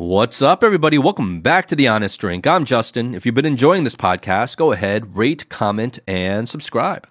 What's up, everybody? Welcome back to The Honest Drink. I'm Justin. If you've been enjoying this podcast, go ahead, rate, comment, and subscribe.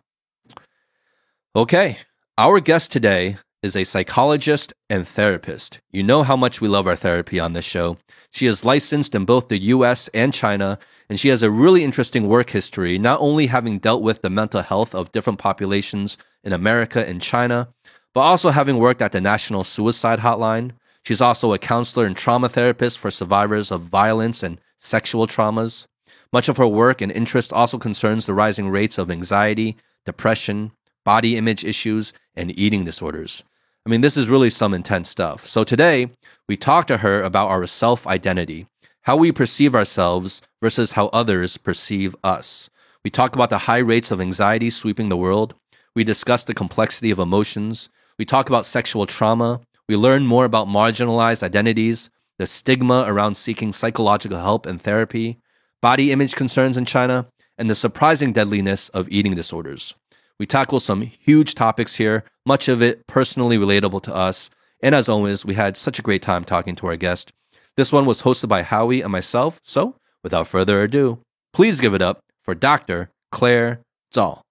Okay, our guest today is a psychologist and therapist. You know how much we love our therapy on this show. She is licensed in both the US and China, and she has a really interesting work history, not only having dealt with the mental health of different populations in America and China, but also having worked at the National Suicide Hotline. She's also a counselor and trauma therapist for survivors of violence and sexual traumas. Much of her work and interest also concerns the rising rates of anxiety, depression, body image issues, and eating disorders. I mean, this is really some intense stuff. So today, we talk to her about our self identity, how we perceive ourselves versus how others perceive us. We talk about the high rates of anxiety sweeping the world. We discuss the complexity of emotions. We talk about sexual trauma. We learn more about marginalized identities, the stigma around seeking psychological help and therapy, body image concerns in China, and the surprising deadliness of eating disorders. We tackle some huge topics here, much of it personally relatable to us. And as always, we had such a great time talking to our guest. This one was hosted by Howie and myself. So, without further ado, please give it up for Dr. Clare Zhao.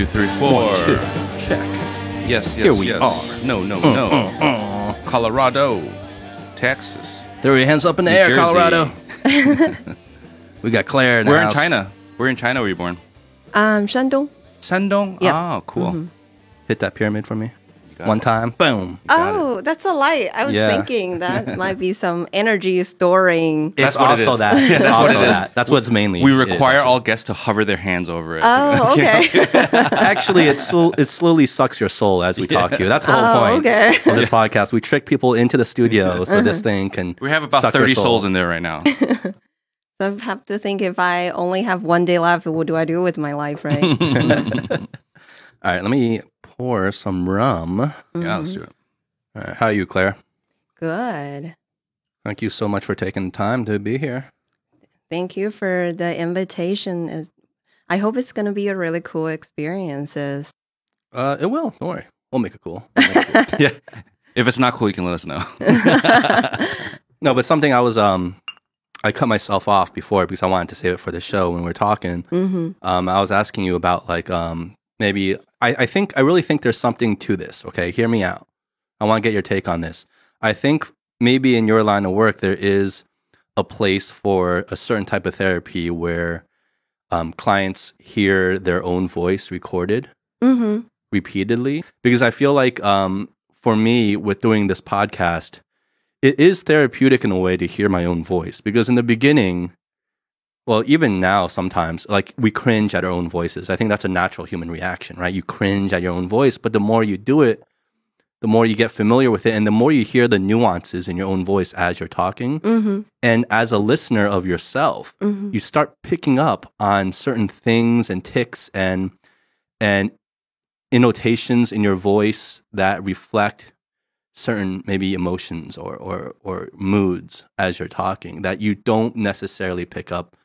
Two, three, four. One, two, check. Yes, yes, Here we yes. are. Uh, No, no, no. Colorado, Texas. Throw your hands up in the New air, Jersey. Colorado. we got Clare in the Where in house. China? Where in China were you born? Um, Shandong. Shandong. Yeah. Oh, cool. Hit that pyramid for me. Got One time. Boom. got Oh, that's a light. I was Yeah. thinking that might be some energy storing. That's it's what it also is. that. Yeah, It's that's what also it is. that. That's what it's mainly. We require actually. all guests to hover their hands over it. Oh, okay. Actually, it sl- it slowly sucks your soul as we talk to you. That's the whole Oh, point okay. of this podcast. We trick people into the studio so this thing can. we have about suck 30 soul. souls in there right now. so I have to think if I only have one day left, what do I do with my life, right? All right, let me pour some rum. All Yeah, let's do it. right, how are you, Clare? Good. Thank you so much for taking the time to be here. Thank you for the invitation. I hope it's going to be a really cool experiences. Uh, it will. Don't worry. We'll make it cool. We'll make it cool. yeah. If it's not cool, you can let us know. No, but something I was um, I cut myself off before because I wanted to save it for the show when we were talking. hmm um, I was asking you about like um, maybe I, I think I really think there's something to this. Okay, hear me out. I want to get your take on this. I think maybe in your line of work there is a place for a certain type of therapy where um, clients hear their own voice recorded hmm repeatedly because I feel like um, for me with doing this podcast, it is therapeutic in a way to hear my own voice because in the beginning, well, even now sometimes like we cringe at our own voices. I think that's a natural human reaction, right? You cringe at your own voice, but the more you do it, the more you get familiar with it and the more you hear the nuances in your own voice as you're talking. hmm And as a listener of yourself, hmm you start picking up on certain things and ticks and and innotations in your voice that reflect certain maybe emotions or or or moods as you're talking that you don't necessarily pick up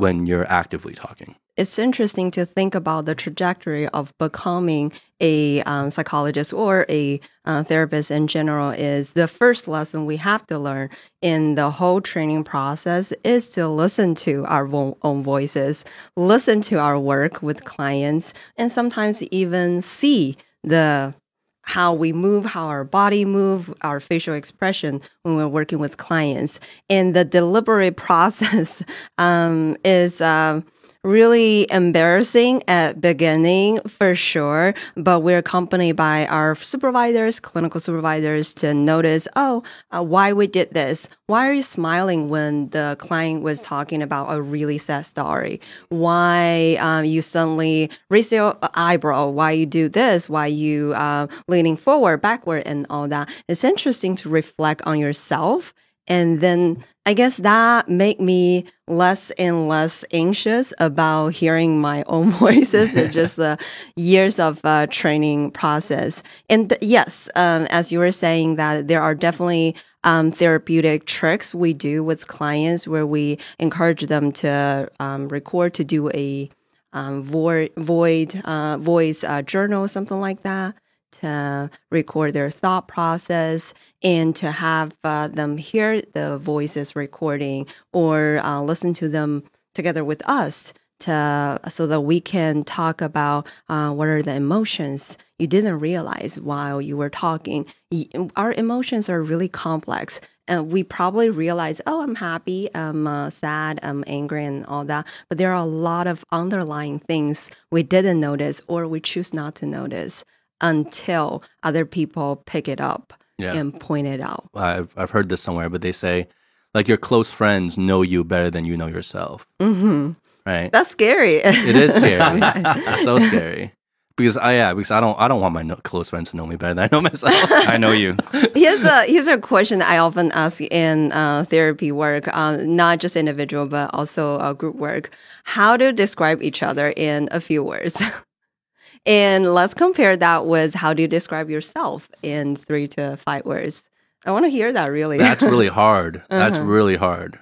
when you're actively talking. It's interesting to think about the trajectory of becoming a um, psychologist or a uh, therapist in general. Is the first lesson we have to learn in the whole training process is to listen to our own voices, listen to our work with clients, and sometimes even see the how we move, how our body move, our facial expression when we're working with clients. And the deliberate process um, is um, really embarrassing at beginning for sure, but we're accompanied by our supervisors, clinical supervisors to notice, oh, uh, why we did this. Why are you smiling when the client was talking about a really sad story? Why um, you suddenly raise your eyebrow? Why you do this? Why you uh, leaning forward, backward, and all that? It's interesting to reflect on yourself And then I guess that make me less and less anxious about hearing my own voices. it's just years of uh, training process. And th- yes, um, as you were saying, that there are definitely um, therapeutic tricks we do with clients where we encourage them to um, record to do a um, void, void uh, voice uh, journal, something like that, to record their thought process and to have uh, them hear the voices recording or uh, listen to them together with us to so that we can talk about uh, what are the emotions you didn't realize while you were talking. Our emotions are really complex. And we probably realize, oh, I'm happy, I'm uh, sad, I'm angry, and all that. But there are a lot of underlying things we didn't notice or we choose not to notice until other people pick it up Yeah. and point it out. I've I've heard this somewhere, but they say like your close friends know you better than you know yourself, Mm-hmm. right? That's scary. It is scary. it's so scary because I yeah because I don't I don't want my no- close friends to know me better than I know myself. I know you. here's a here's a question I often ask in uh, therapy work, um, not just individual but also uh, group work. How to describe each other in a few words, and let's compare that with how do you describe yourself in three to five words. I want to hear that really. That's really hard. That's Uh-huh. really hard.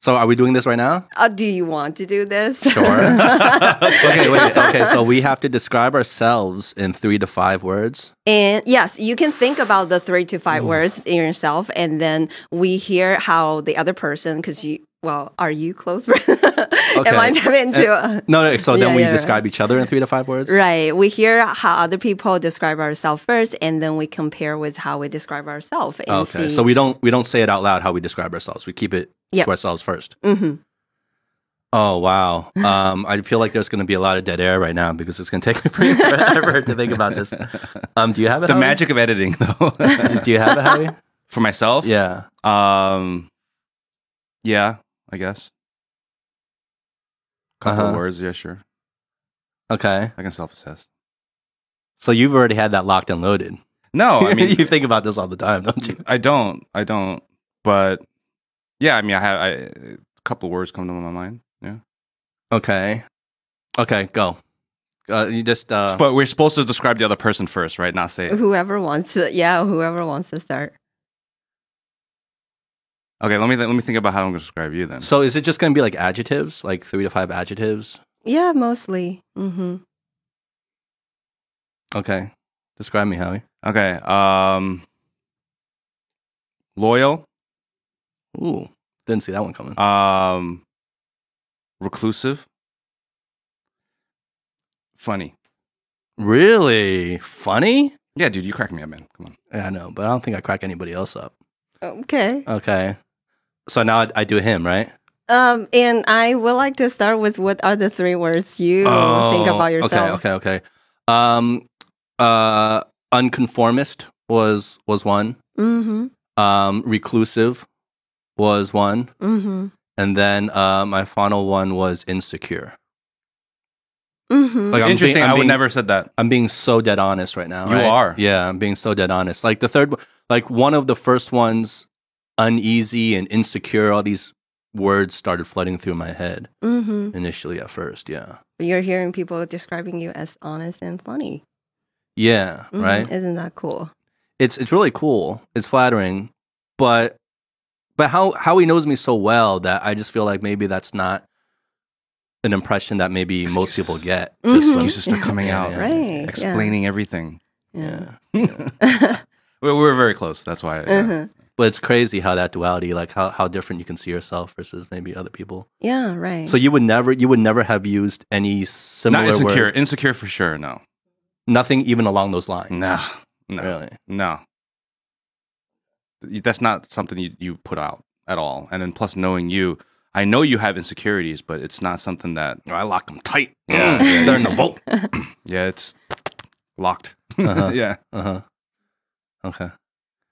So are we doing this right now? uh, do you want to do this? Sure. okay, wait. So, okay, so we have to describe ourselves in three to five words. And yes, you can think about the three to five words in yourself, and then we hear how the other person, because you, well, are you close friends? Am I Okay. tapping into a, No, no. So then Yeah, we yeah, describe each other in three to five words. Right. We hear how other people describe ourselves first, and then we compare with how we describe ourselves. Okay. See, So we don't we don't say it out loud how we describe ourselves. We keep it Yep. to ourselves first. hmm Oh wow. Um, I feel like there's going to be a lot of dead air right now because it's going to take me forever to think about this. Um, do you have it? The Howie? magic of editing, though. Do you have it, Howie? For myself, Yeah. Um, yeah, I guess. Couple Uh-huh. words, yeah, sure. Okay. I can self-assess. So you've already had that locked and loaded. No, I mean, you think about this all the time, don't you? I don't, I don't. But yeah, I mean, I have I, a couple words come to my mind. Yeah, Okay. Okay. Go. Uh, you just. Uh, but we're supposed to describe the other person first, right? Not say. it. Whoever wants to, yeah, whoever wants to start. Okay, let me let me think about how I'm going to describe you then. so is it just going to be like adjectives, like three to five adjectives? Yeah, mostly. Mm-hmm. Okay. Describe me, Howie. Okay, um, loyal, Ooh, didn't see that one coming. um, reclusive, funny. Really funny? Yeah, dude, you crack me up, man. Come on. Yeah, I know, but I don't think I crack anybody else up. Okay. Okay. So now I, I do him, right? Um, and I would like to start with what are the three words you think about yourself? Oh, Okay, okay, okay. Um, uh, unconformist was was one. Mm-hmm. Um, reclusive was one, Mm-hmm. and then uh, my final one was insecure. Mm-hmm. Like I'm Interesting. being- I'm I would being- never said that. I'm being so dead honest right now. You right? are. Yeah, I'm being so dead honest. Like the third, like one of the first ones, uneasy and insecure. All these words started flooding through my head mm-hmm. initially at first. Yeah, You're hearing people describing you as honest and funny. yeah, Mhm. right. Isn't that cool? It's it's really cool. It's flattering, but but how how he knows me so well that I just feel like maybe that's not an impression that maybe most people Excuses. get. Mhm. Just some- Excuses start coming Yeah, out, yeah. Right. yeah. explaining everything. Yeah. yeah. We we were very close. That's why. yeah. Uh-huh. But it's crazy how that duality, like how, how different you can see yourself versus maybe other people. Yeah, right. So you would never you would never have used any similar Not insecure. word, Insecure for sure. No. nothing even along those lines. No. No. Really. No. That's not something you, you put out at all. And then plus knowing you, I know you have insecurities, but it's not something that I lock them tight. Yeah. Mm. They're in the vault. yeah, it's locked. Uh-huh. yeah. Uh-huh. Okay.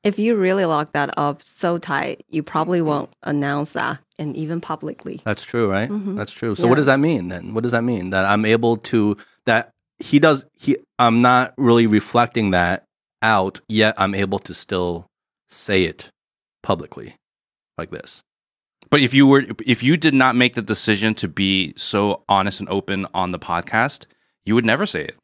If you really lock that up so tight, you probably won't announce that and even publicly. That's true, right? Mhm. That's true. So Yeah. what does that mean then? What does that mean? That I'm able to that he does he I'm not really reflecting that out, yet I'm able to still say it publicly. like this. But if you were, if you did not make the decision to be so honest and open on the podcast, you would never say it.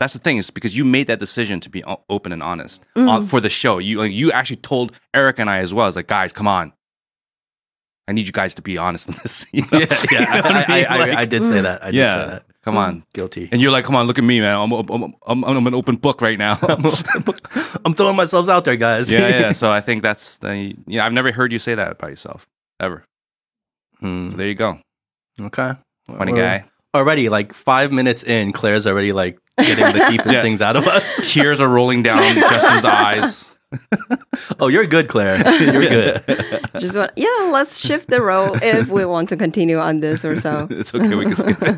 That's the thing is because you made that decision to be o- open and honest uh, for the show. You like, you actually told Eric and I as well. It's like, guys, come on. I need you guys to be honest in this. you know? Yeah, yeah. You know I, I, mean? I, Like, I did say that. I did yeah, say that. come on. Guilty. And you're like, come on, look at me, man. I'm, I'm, I'm, I'm an open book right now. I'm throwing myself out there, guys. yeah, yeah. So I think that's the, yeah, I've never heard you say that about yourself ever. Hmm, So there you go. okay. Funny We're guy. Already, like five minutes in, Clare's already like getting the deepest Yeah. things out of us. Tears are rolling down Justin's eyes. Oh, you're good, Clare. You're good. Just want, yeah, let's shift the role if we want to continue on this or so. It's okay. We can skip it.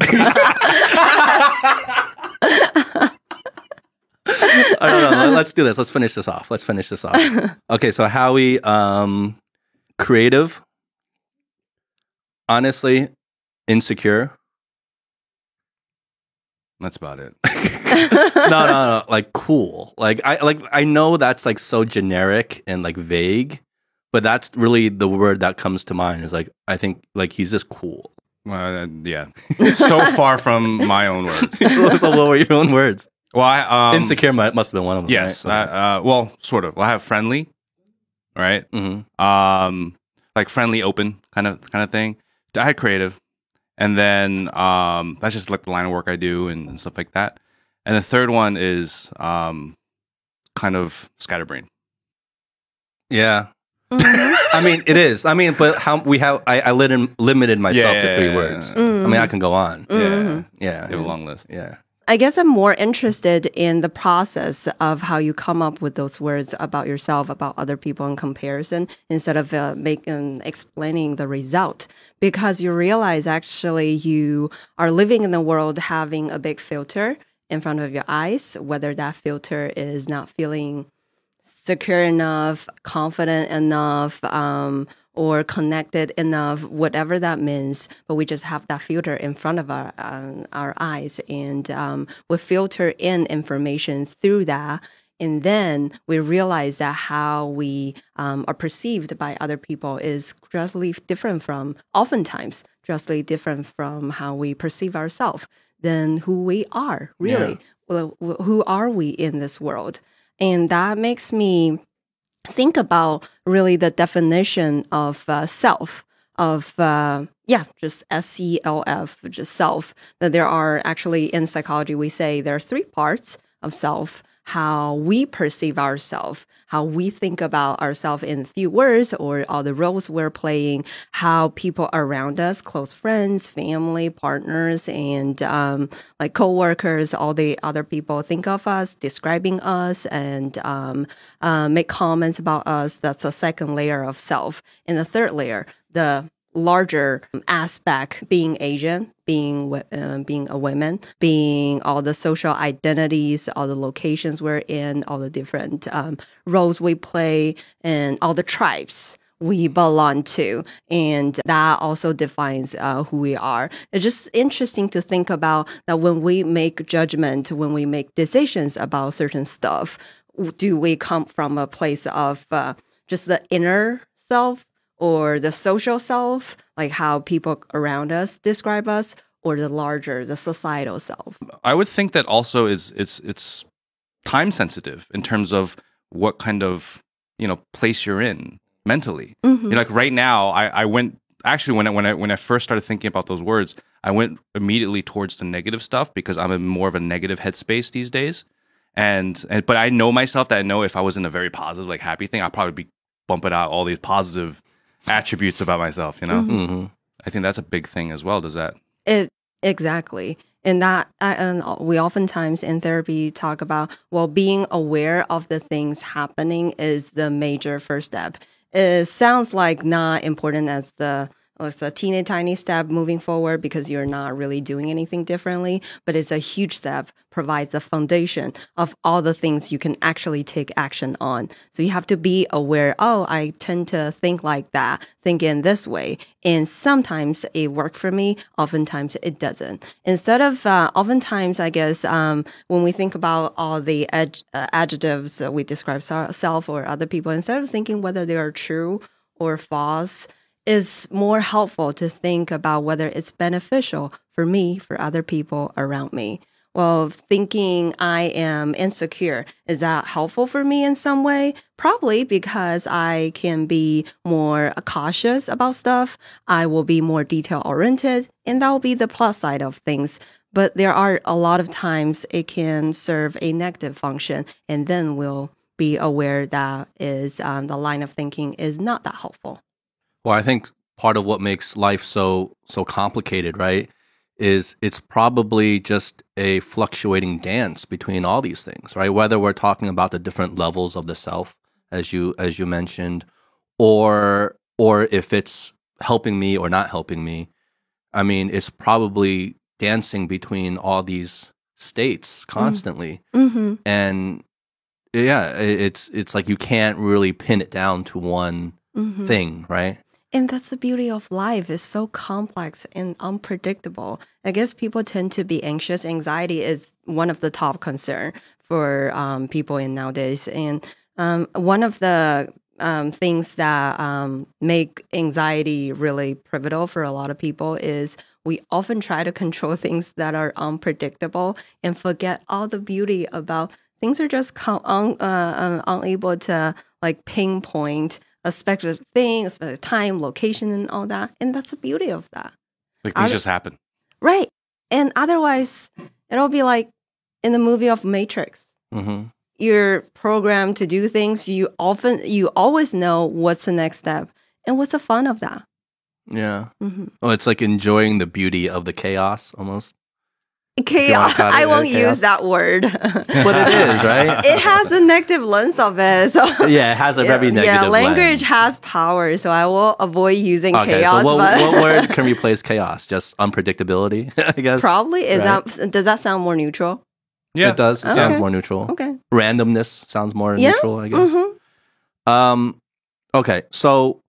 I don't know. Let- Let's do this. Let's finish this off. Let's finish this off. Okay, so Howie, um, creative, honestly, insecure. That's about it. no, no, no. Like cool. Like I like I know that's like so generic and like vague, but that's really the word that comes to mind. Is like I think like he's just cool. Well, uh, yeah. So far from my own words. so what were your own words? Well, I, um, Insecure must have been one of them. Yes. Right? Uh, uh, well, sort of. Well, I have friendly, right? Mhm. Um, like friendly, open kind of kind of thing. I had creative, and then um, that's just like the line of work I do and, and stuff like that. And the third one is um, kind of scatterbrain. Yeah. Mhm. I mean, it is. I mean, but how we have I, I lit- limited myself to three Yeah. words. Mhm. I mean, I can go on. Mhm. Yeah. You have a long list. Yeah. I guess I'm more interested in the process of how you come up with those words about yourself, about other people in comparison, instead of uh, making explaining the result. Because you realize actually you are living in the world having a big filter in front of your eyes, whether that filter is not feeling secure enough, confident enough, um, or connected enough, whatever that means. But we just have that filter in front of our um, our eyes, and um, we filter in information through that. And then we realize that how we um, are perceived by other people is drastically different from, oftentimes, drastically different from how we perceive ourselves than who we are, really. Well, who are we in this world? And that makes me think about really the definition of uh, self of uh, yeah just s-e-l-f just self that there are actually in psychology we say there are three parts of self how we perceive ourselves how we think about ourselves in few words or all the roles we're playing how people around us close friends family partners and um, like coworkers all the other people think of us describing us and um, uh, make comments about us. That's a second layer of self. And the third layer the larger aspect being asian being uh, being a woman being all the social identities all the locations we're in all the different um, roles we play and all the tribes we belong to. And that also defines uh, who we are. It's just interesting to think about that when we make judgment when we make decisions about certain stuff do we come from a place of uh, just the inner self or the social self like how people around us describe us or the larger the societal self I would think that also is it's it's time sensitive in terms of what kind of you know place you're in mentally. Mhm. You know, like right now, I, I went actually when I, when I when I first started thinking about those words, I went immediately towards the negative stuff because I'm in more of a negative headspace these days. And, and but I know myself that I know if I was in a very positive, like happy thing, I'd probably be bumping out all these positive attributes about myself. You know, hmm I think that's a big thing as well. Does that? It exactly, and that uh, and we oftentimes in therapy talk about well, being aware of the things happening is the major first step. It sounds like not important as the it's a teeny tiny step moving forward because you're not really doing anything differently, but it's a huge step, provides the foundation of all the things you can actually take action on. So you have to be aware, oh, I tend to think like that, think in this way. And sometimes it worked for me, oftentimes it doesn't. Instead of, uh, oftentimes, I guess, um, when we think about all the ad- uh, adjectives that we describe self or other people, instead of thinking whether they are true or false is more helpful to think about whether it's beneficial for me, for other people around me. Well, thinking I am insecure, is that helpful for me in some way? Probably because I can be more cautious about stuff. I will be more detail oriented, and that will be the plus side of things. But there are a lot of times it can serve a negative function, and then we'll be aware that is um, the line of thinking is not that helpful. Well, I think part of what makes life so so complicated, right, is it's probably just a fluctuating dance between all these things, right? Whether we're talking about the different levels of the self, as you as you mentioned, or or if it's helping me or not helping me. I mean, it's probably dancing between all these states constantly, Mm-hmm. and yeah, it's it's like you can't really pin it down to one Mm-hmm. thing, right? And that's the beauty of life. It's so complex and unpredictable. I guess people tend to be anxious. Anxiety is one of the top concern for um, people in nowadays. And um, one of the um, things that um, make anxiety really pivotal for a lot of people is we often try to control things that are unpredictable and forget all the beauty about things are just un- uh, uh, unable to like pinpoint a specific thing, a specific time, location, and all that. And that's the beauty of that. Like things Other- just happen. Right. And otherwise, it'll be like in the movie of Matrix. Mm-hmm. You're programmed to do things. You often, you always know what's the next step. And what's the fun of that? Yeah. hmm Well, it's like enjoying the beauty of the chaos almost. Chaos. call I won't chaos? use that word. But it is, right? it has a negative lens of it. So yeah, it has a very negative yeah, language lens. has power, so I will avoid using Okay, chaos. so what, but what word can replace chaos? Just unpredictability, I guess. probably is Right. that does that sound more neutral? Yeah. It does. It Okay. sounds more neutral. Okay. Randomness sounds more Yeah. neutral, I guess. hmm Um, okay, so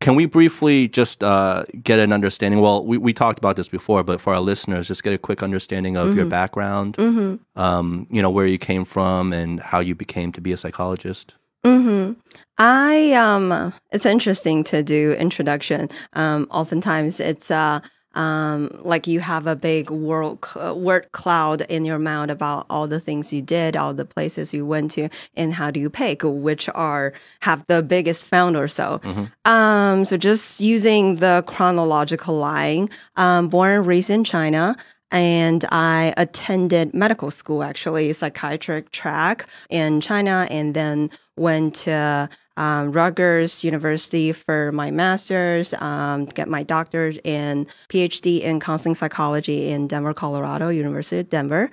can we briefly just uh, get an understanding? Well, we, we talked about this before, but for our listeners, just get a quick understanding of your Mhm. background, hmm um, you know, where you came from and how you became to be a psychologist. hmm I um, it's interesting to do introduction. Um, oftentimes it's uh, um, like you have a big world cl- word cloud in your mind about all the things you did, all the places you went to, and how do you pick which are have the biggest found or so. Mhm. Um, so just using the chronological line, um, born and raised in China. And I attended medical school, actually, psychiatric track in China, and then went to um, Rutgers University for my master's, um, get my doctorate and PhD in counseling psychology in Denver, Colorado, University of Denver,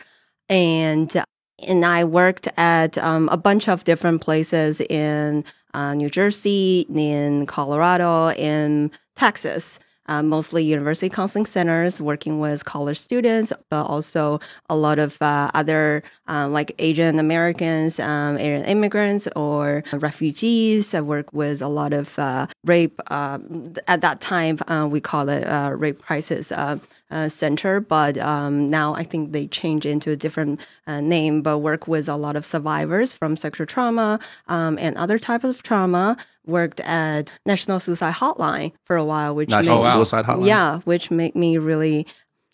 and and I worked at um, a bunch of different places in uh, New Jersey, in Colorado, in Texas. Uh, mostly university counseling centers working with college students, but also a lot of uh, other um, like Asian Americans, um, Asian immigrants, or refugees. I work with a lot of uh, rape. Um, at that time, uh, we call it uh, rape crisis uh, uh, center, but um, now I think they change into a different uh, name. But work with a lot of survivors from sexual trauma um, and other type of trauma. Worked at National Suicide Hotline for a while, which National wow. Suicide Hotline. yeah, which make me really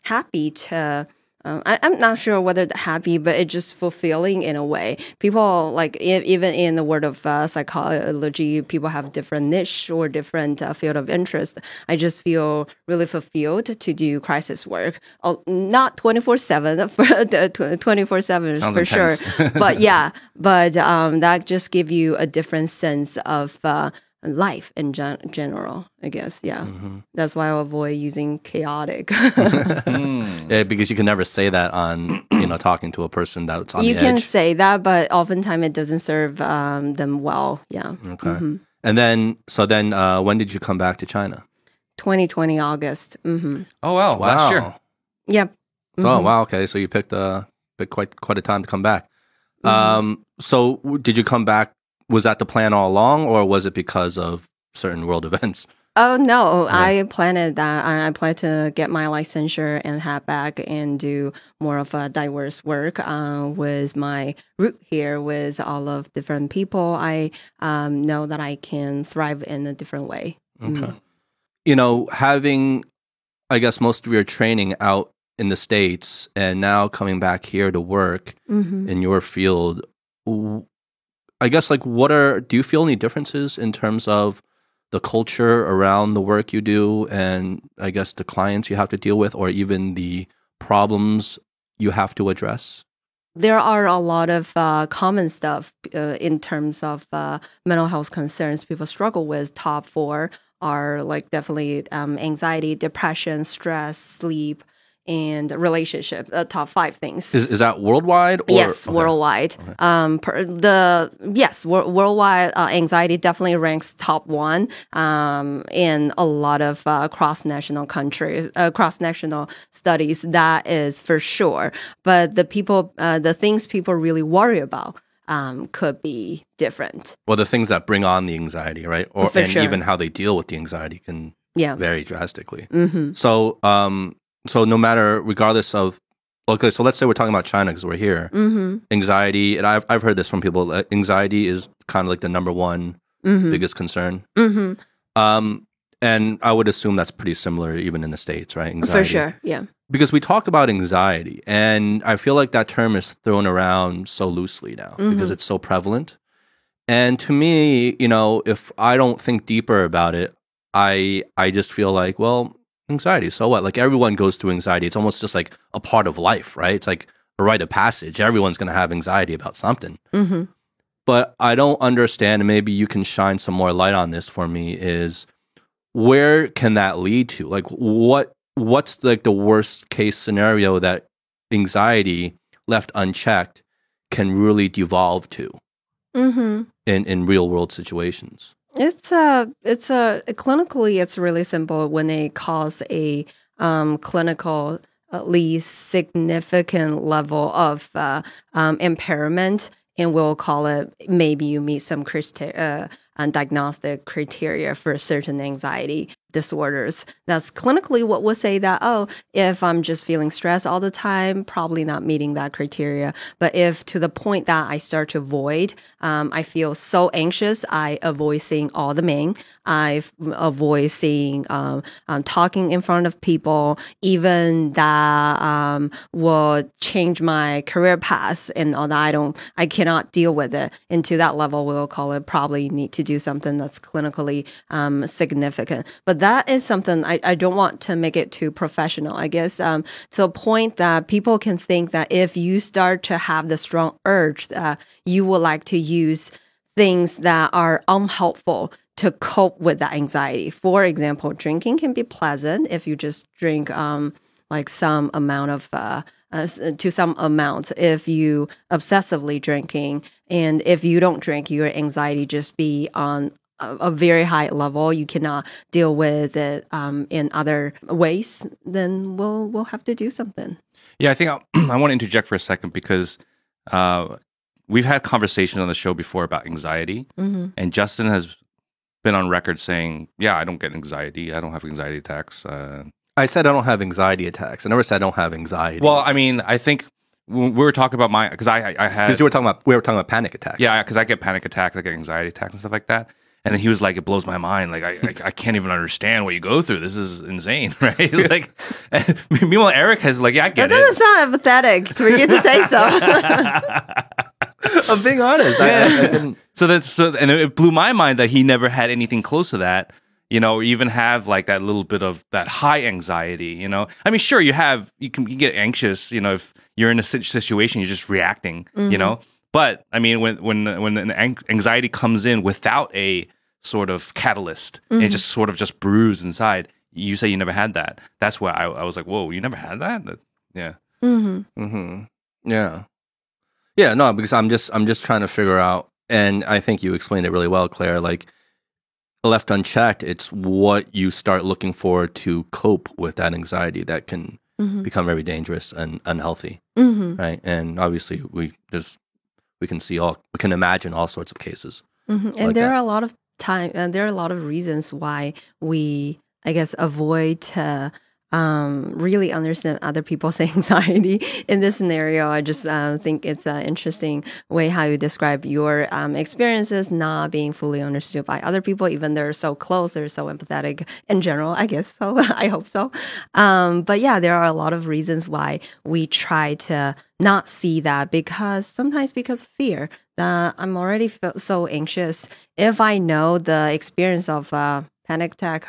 happy to. Um, I, I'm not sure whether the happy, but it's just fulfilling in a way. People like even in the world of uh, psychology, people have different niche or different uh, field of interest. I just feel really fulfilled to do crisis work. Oh, not 24 seven for 24 seven for sure, but yeah, but um, that just give you a different sense of uh, life in gen- general. I guess, yeah. Mm-hmm. That's why I avoid using chaotic. Mm. Yeah, because you can never say that on, you know, talking to a person that's on you the can edge. say that, but oftentimes it doesn't serve um, them well. Yeah. Okay. Mhm. And then, so then, uh, when did you come back to China? 2020 August. hmm Oh wow, last year. Yep. Oh Mhm. wow, okay. So you picked uh picked quite quite a time to come back. Mhm. Um, so w- did you come back? Was that the plan all along, or was it because of certain world events? Oh no, I planned that. I, I plan to get my licensure and head back and do more of a diverse work uh, with my root here with all of different people. I um, know that I can thrive in a different way. Okay. You know, having, I guess, most of your training out in the States and now coming back here to work hmm in your field, I guess, like, what are, do you feel any differences in terms of the culture around the work you do and I guess the clients you have to deal with or even the problems you have to address? There are a lot of uh, common stuff uh, in terms of uh, mental health concerns people struggle with. Top four are like definitely um, anxiety, depression, stress, sleep, and relationship. Uh, top five things. Is, is that worldwide? Or, yes, okay. worldwide. Um, per, the yes, wor- worldwide uh, anxiety definitely ranks top one. Um, in a lot of uh, cross national countries, uh, cross national studies, that is for sure. But the people, uh, the things people really worry about. Um, could be different. Well, the things that bring on the anxiety, right? Or For and sure. even how they deal with the anxiety can Yeah. vary drastically. Mm-hmm. So, um, so no matter, regardless of, okay, so let's say we're talking about China because we're here. Mm-hmm. Anxiety, and I've I've heard this from people. Anxiety is kind of like the number one Mm-hmm. biggest concern. Mm-hmm. Um, and I would assume that's pretty similar even in the states, right? Anxiety. For sure. Yeah. Because we talk about anxiety, and I feel like that term is thrown around so loosely now because Mhm. it's so prevalent. And to me, you know, if I don't think deeper about it, I I just feel like, well, anxiety. So what? Like everyone goes through anxiety. It's almost just like a part of life, right? It's like a rite of passage. Everyone's going to have anxiety about something. Mm-hmm. But I don't understand, and maybe you can shine some more light on this for me. Is where can that lead to? Like, what what's like the worst case scenario that anxiety left unchecked can really devolve to Mm-hmm. in in real world situations? It's a it's a clinically it's really simple when they cause a um, clinical at least significant level of uh, um, impairment, and we'll call it maybe you meet some criteria, uh, uh, diagnostic criteria for a certain anxiety disorders. That's clinically what we'll say that oh, if I'm just feeling stressed all the time, probably not meeting that criteria. But if to the point that I start to avoid, um, I feel so anxious, I avoid seeing all the men. I avoid seeing um, um, talking in front of people, even that um, will change my career path and all that. I don't, I cannot deal with it. And to that level, we'll call it probably need to do something that's clinically um, significant. But that is something I, I don't want to make it too professional. I guess um, to a point that people can think that if you start to have the strong urge that you would like to use things that are unhelpful to cope with that anxiety. For example, drinking can be pleasant if you just drink um, like some amount of uh, uh, to some amount. If you obsessively drinking, and if you don't drink, your anxiety just be on a, a very high level. You cannot deal with it um, in other ways. Then we'll we'll have to do something. Yeah, I think I'll, I want to interject for a second because uh, we've had conversations on the show before about anxiety, hmm and Justin has been on record saying, "Yeah, I don't get anxiety. I don't have anxiety attacks." Uh, I said I don't have anxiety attacks. I never said I don't have anxiety. well, I mean, I think we were talking about my because I I I had because you were talking about we were talking about panic attacks. Yeah, because I get panic attacks, I get anxiety attacks and stuff like that. And then he was like, "It blows my mind. Like, I, I, I can't even understand what you go through. This is insane, right?" Like, meanwhile, Eric has like, "Yeah, I get That get doesn't sound empathetic for you to say so. I'm being honest. I, I, I didn't. so that's so, and it blew my mind that he never had anything close to that. You know, or even have like that little bit of that high anxiety. You know, I mean, sure, you have you can you get anxious. You know, if you're in a situation, you're just reacting. You mm-hmm. know, but I mean, when when when an an- anxiety comes in without a sort of catalyst, and it just sort of just brews inside. You say you never had that. That's why I, I was like, whoa, you never had that? That- yeah. hmm hmm Yeah, yeah. No, because I'm just I'm just trying to figure out, and I think you explained it really well, Clare. Like left unchecked, it's what you start looking for to cope with that anxiety that can hmm become very dangerous and unhealthy, hmm right? And obviously, we just we can see all we can imagine all sorts of cases. hmm And Like there that. are a lot of time, uh, there are a lot of reasons why we, I guess, avoid to um, really understand other people's anxiety in this scenario. I just uh, think it's an interesting way how you describe your um, experiences not being fully understood by other people, even they're so close, they're so empathetic in general. I guess so. I hope so. Um, but yeah, there are a lot of reasons why we try to not see that because sometimes because fear that I'm already so anxious. If I know the experience of uh, panic attack,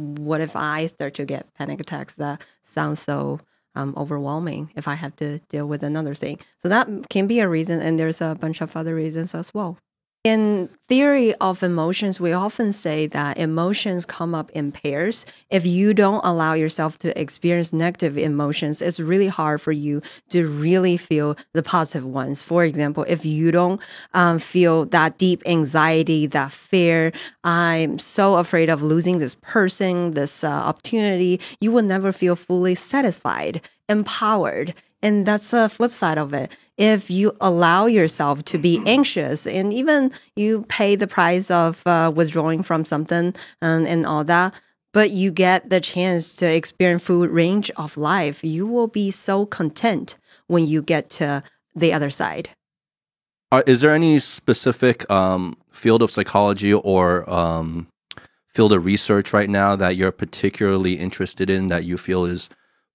what if I start to get panic attacks that sounds so um, overwhelming if I have to deal with another thing? So that can be a reason, and there's a bunch of other reasons as well. In theory of emotions, we often say that emotions come up in pairs. If you don't allow yourself to experience negative emotions, it's really hard for you to really feel the positive ones. For example, if you don't um, feel that deep anxiety, that fear, I'm so afraid of losing this person, this uh, opportunity, you will never feel fully satisfied, empowered. And that's the flip side of it if you allow yourself to be anxious and even you pay the price of uh, withdrawing from something and, and all that but you get the chance to experience full range of life you will be so content when you get to the other side. Are, is there any specific um, field of psychology or um, field of research right now that you're particularly interested in that you feel is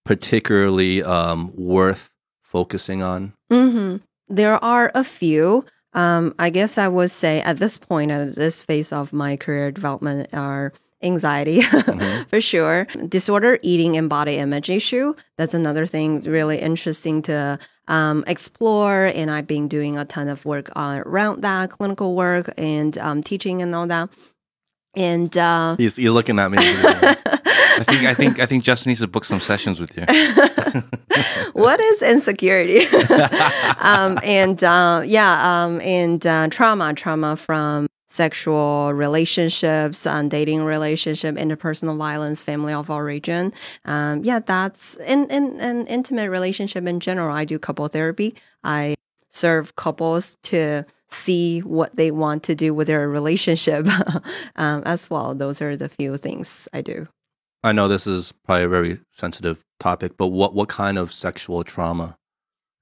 particularly um, worth focusing on? Mm-hmm. There are a few. Um, I guess I would say at this point, at this phase of my career development, are anxiety mm-hmm. for sure, disorder eating and body image issue. That's another thing really interesting to um, explore. And I've been doing a ton of work uh, around that, clinical work and um, teaching and all that. And uh, he's, he's looking at me. I think I think I think Justin needs to book some sessions with you. what is insecurity? um, and uh, yeah, um, and uh, trauma, trauma from sexual relationships, and dating relationship, interpersonal violence, family of origin. Um, yeah, that's in, in an intimate relationship in general. I do couple therapy. I serve couples to see what they want to do with their relationship um, as well. Those are the few things I do. I know this is probably a very sensitive topic, but what what kind of sexual trauma?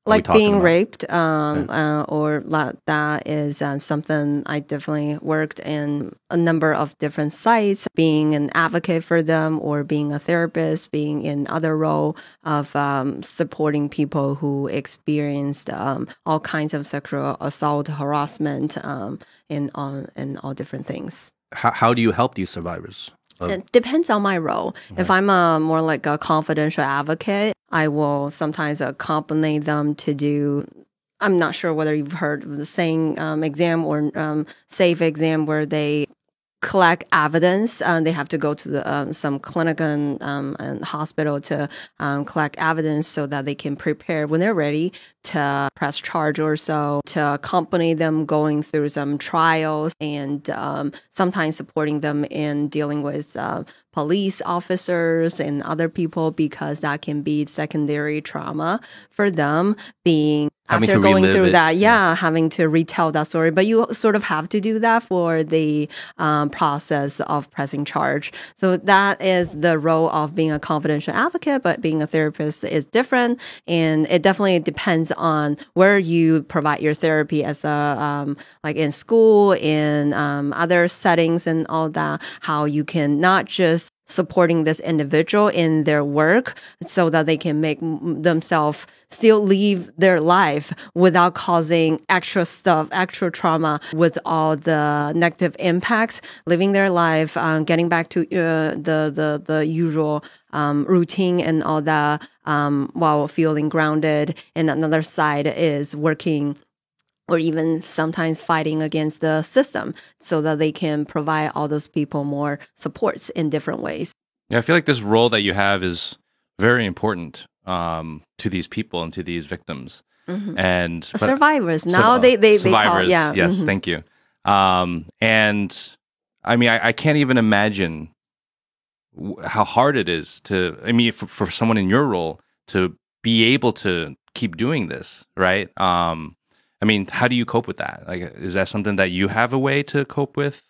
Like being about? raped, um, yeah. uh, or that is uh, something I definitely worked in a number of different sites, being an advocate for them, or being a therapist, being in other role of um, supporting people who experienced um, all kinds of sexual assault, harassment, um, in all in all different things. How, how do you help these survivors? It depends on my role. If I'm a more like a confidential advocate, I will sometimes accompany them to do. I'm not sure whether you've heard of the SANE um, exam or um, safe exam where they collect evidence. Uh, they have to go to the, um, some clinic and, um, and hospital to um, collect evidence so that they can prepare when they're ready to press charge or so, to accompany them going through some trials and um, sometimes supporting them in dealing with uh, police officers and other people because that can be secondary trauma for them being having after going through it. that. Yeah, yeah, having to retell that story. But you sort of have to do that for the um, process of pressing charge. So that is the role of being a confidential advocate but being a therapist is different. And it definitely depends on where you provide your therapy as a um, like in school in um, other settings and all that how you can not just supporting this individual in their work so that they can make themselves still live their life without causing extra stuff, extra trauma with all the negative impacts, living their life, um, getting back to uh, the, the, the usual um, routine and all that um, while feeling grounded. And another side is working or even sometimes fighting against the system so that they can provide all those people more supports in different ways. Yeah, I feel like this role that you have is very important um, to these people and to these victims. Mm-hmm. And survivors now they they survivors. They call, yeah. Yes, mm-hmm. thank you. Um, and I mean, I, I can't even imagine how hard it is to. I mean, for, for someone in your role to be able to keep doing this, right? Um, I mean, how do you cope with that? Like, is that something that you have a way to cope with?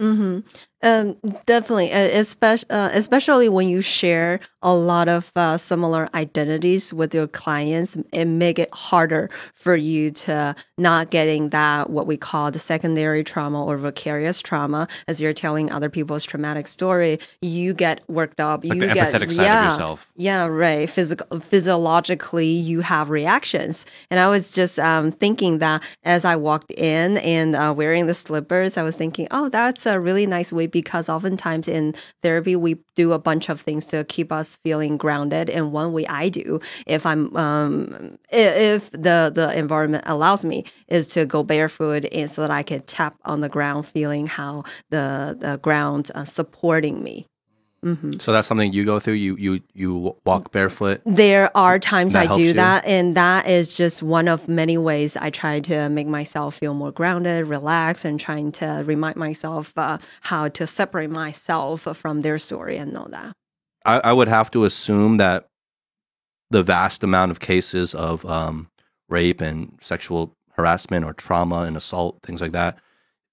Mm-hmm. Um, definitely, especially uh, especially when you share a lot of uh, similar identities with your clients, it make it harder for you to not getting that what we call the secondary trauma or vicarious trauma. As you're telling other people's traumatic story, you get worked up. Like you get yeah, yeah, right. Physical, physiologically, you have reactions. And I was just um, thinking that as I walked in and uh, wearing the slippers, I was thinking, oh, that's a really nice way because oftentimes in therapy, we do a bunch of things to keep us feeling grounded. And one way I do, if I'm, um, if the, the environment allows me, is to go barefoot and so that I can tap on the ground, feeling how the, the ground uh, supporting me. Mm-hmm. So that's something you go through. You you you walk barefoot. There are times I do you? that, and that is just one of many ways I try to make myself feel more grounded, relaxed, and trying to remind myself uh, how to separate myself from their story and all that. I, I would have to assume that the vast amount of cases of um, rape and sexual harassment or trauma and assault, things like that,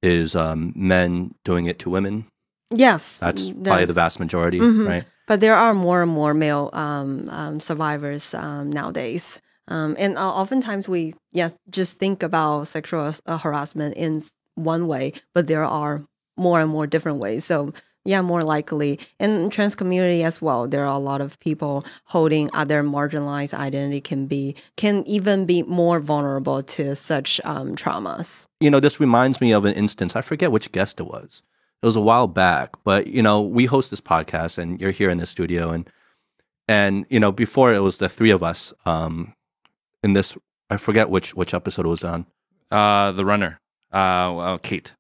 is um, men doing it to women. Yes, That's the- probably the vast majority, Mhm. right? But there are more and more male um, um, survivors um, nowadays. Um, and uh, oftentimes we, yeah, just think about sexual uh, harassment in one way, but there are more and more different ways. So, yeah, more likely. In trans community as well, there are a lot of people holding other marginalized identity can be, can even be more vulnerable to such um, traumas. you know, this reminds me of an instance. I forget which guest it was. It was a while back, but you know, we host this podcast, and you're here in the studio, and and you know, before it was the three of us. Um, in this, I forget which which episode it was on. Uh, the runner, uh, well, Kate.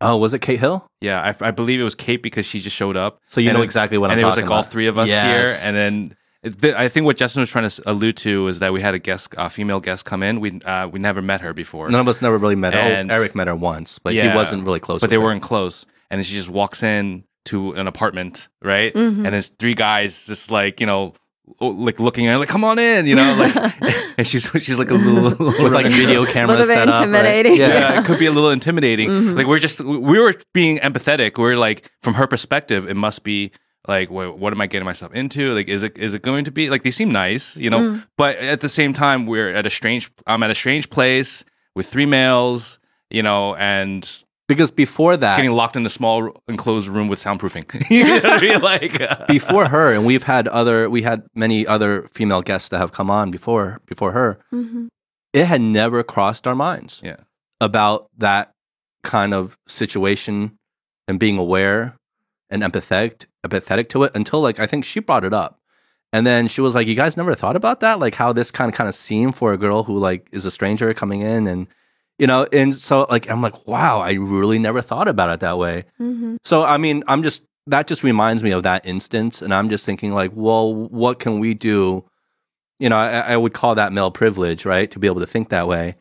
Oh, was it Kate Hill? Yeah, I, I believe it was Kate because she just showed up. So you know it- exactly what and I'm it was talking like all three of us Yes. here, and then I think what Justin was trying to allude to is that we had a guest, a female guest, come in. We uh, we never met her before, none of us never really met her. And- oh, Eric met her once, but he wasn't really close. but they her. weren't close. And then she just walks in to an apartment, right? Mhm. And there's three guys just like you know, like looking at her, like, "Come on in," you know, like, and she's she's like a little with like video Little bit set up. right? Yeah. yeah, it could be a little intimidating. Mhm. Like we're just we were being empathetic. We're like from her perspective, it must be like what, what am I getting myself into? Like is it is it going to be like they seem nice, you know? Mm. But at the same time, we're at a strange. I'm at a strange place with three males, you know, and because before that, getting locked in a small enclosed room with soundproofing. you know I mean? Like uh, before her, and we've had other, we had many other female guests that have come on before before her. Mhm. It had never crossed our minds yeah. about that kind of situation and being aware and empathetic empathetic to it until like I think she brought it up. And then she was like, "You guys never thought about that? Like how this kind of kind of seemed for a girl who like is a stranger coming in and you know, and so like I'm like, wow, I really never thought about it that way. Mhm. So I mean, I'm just that just reminds me of that instance, and I'm just thinking like, well, what can we do? You know, I, I would call that male privilege, right? To be able to think that way.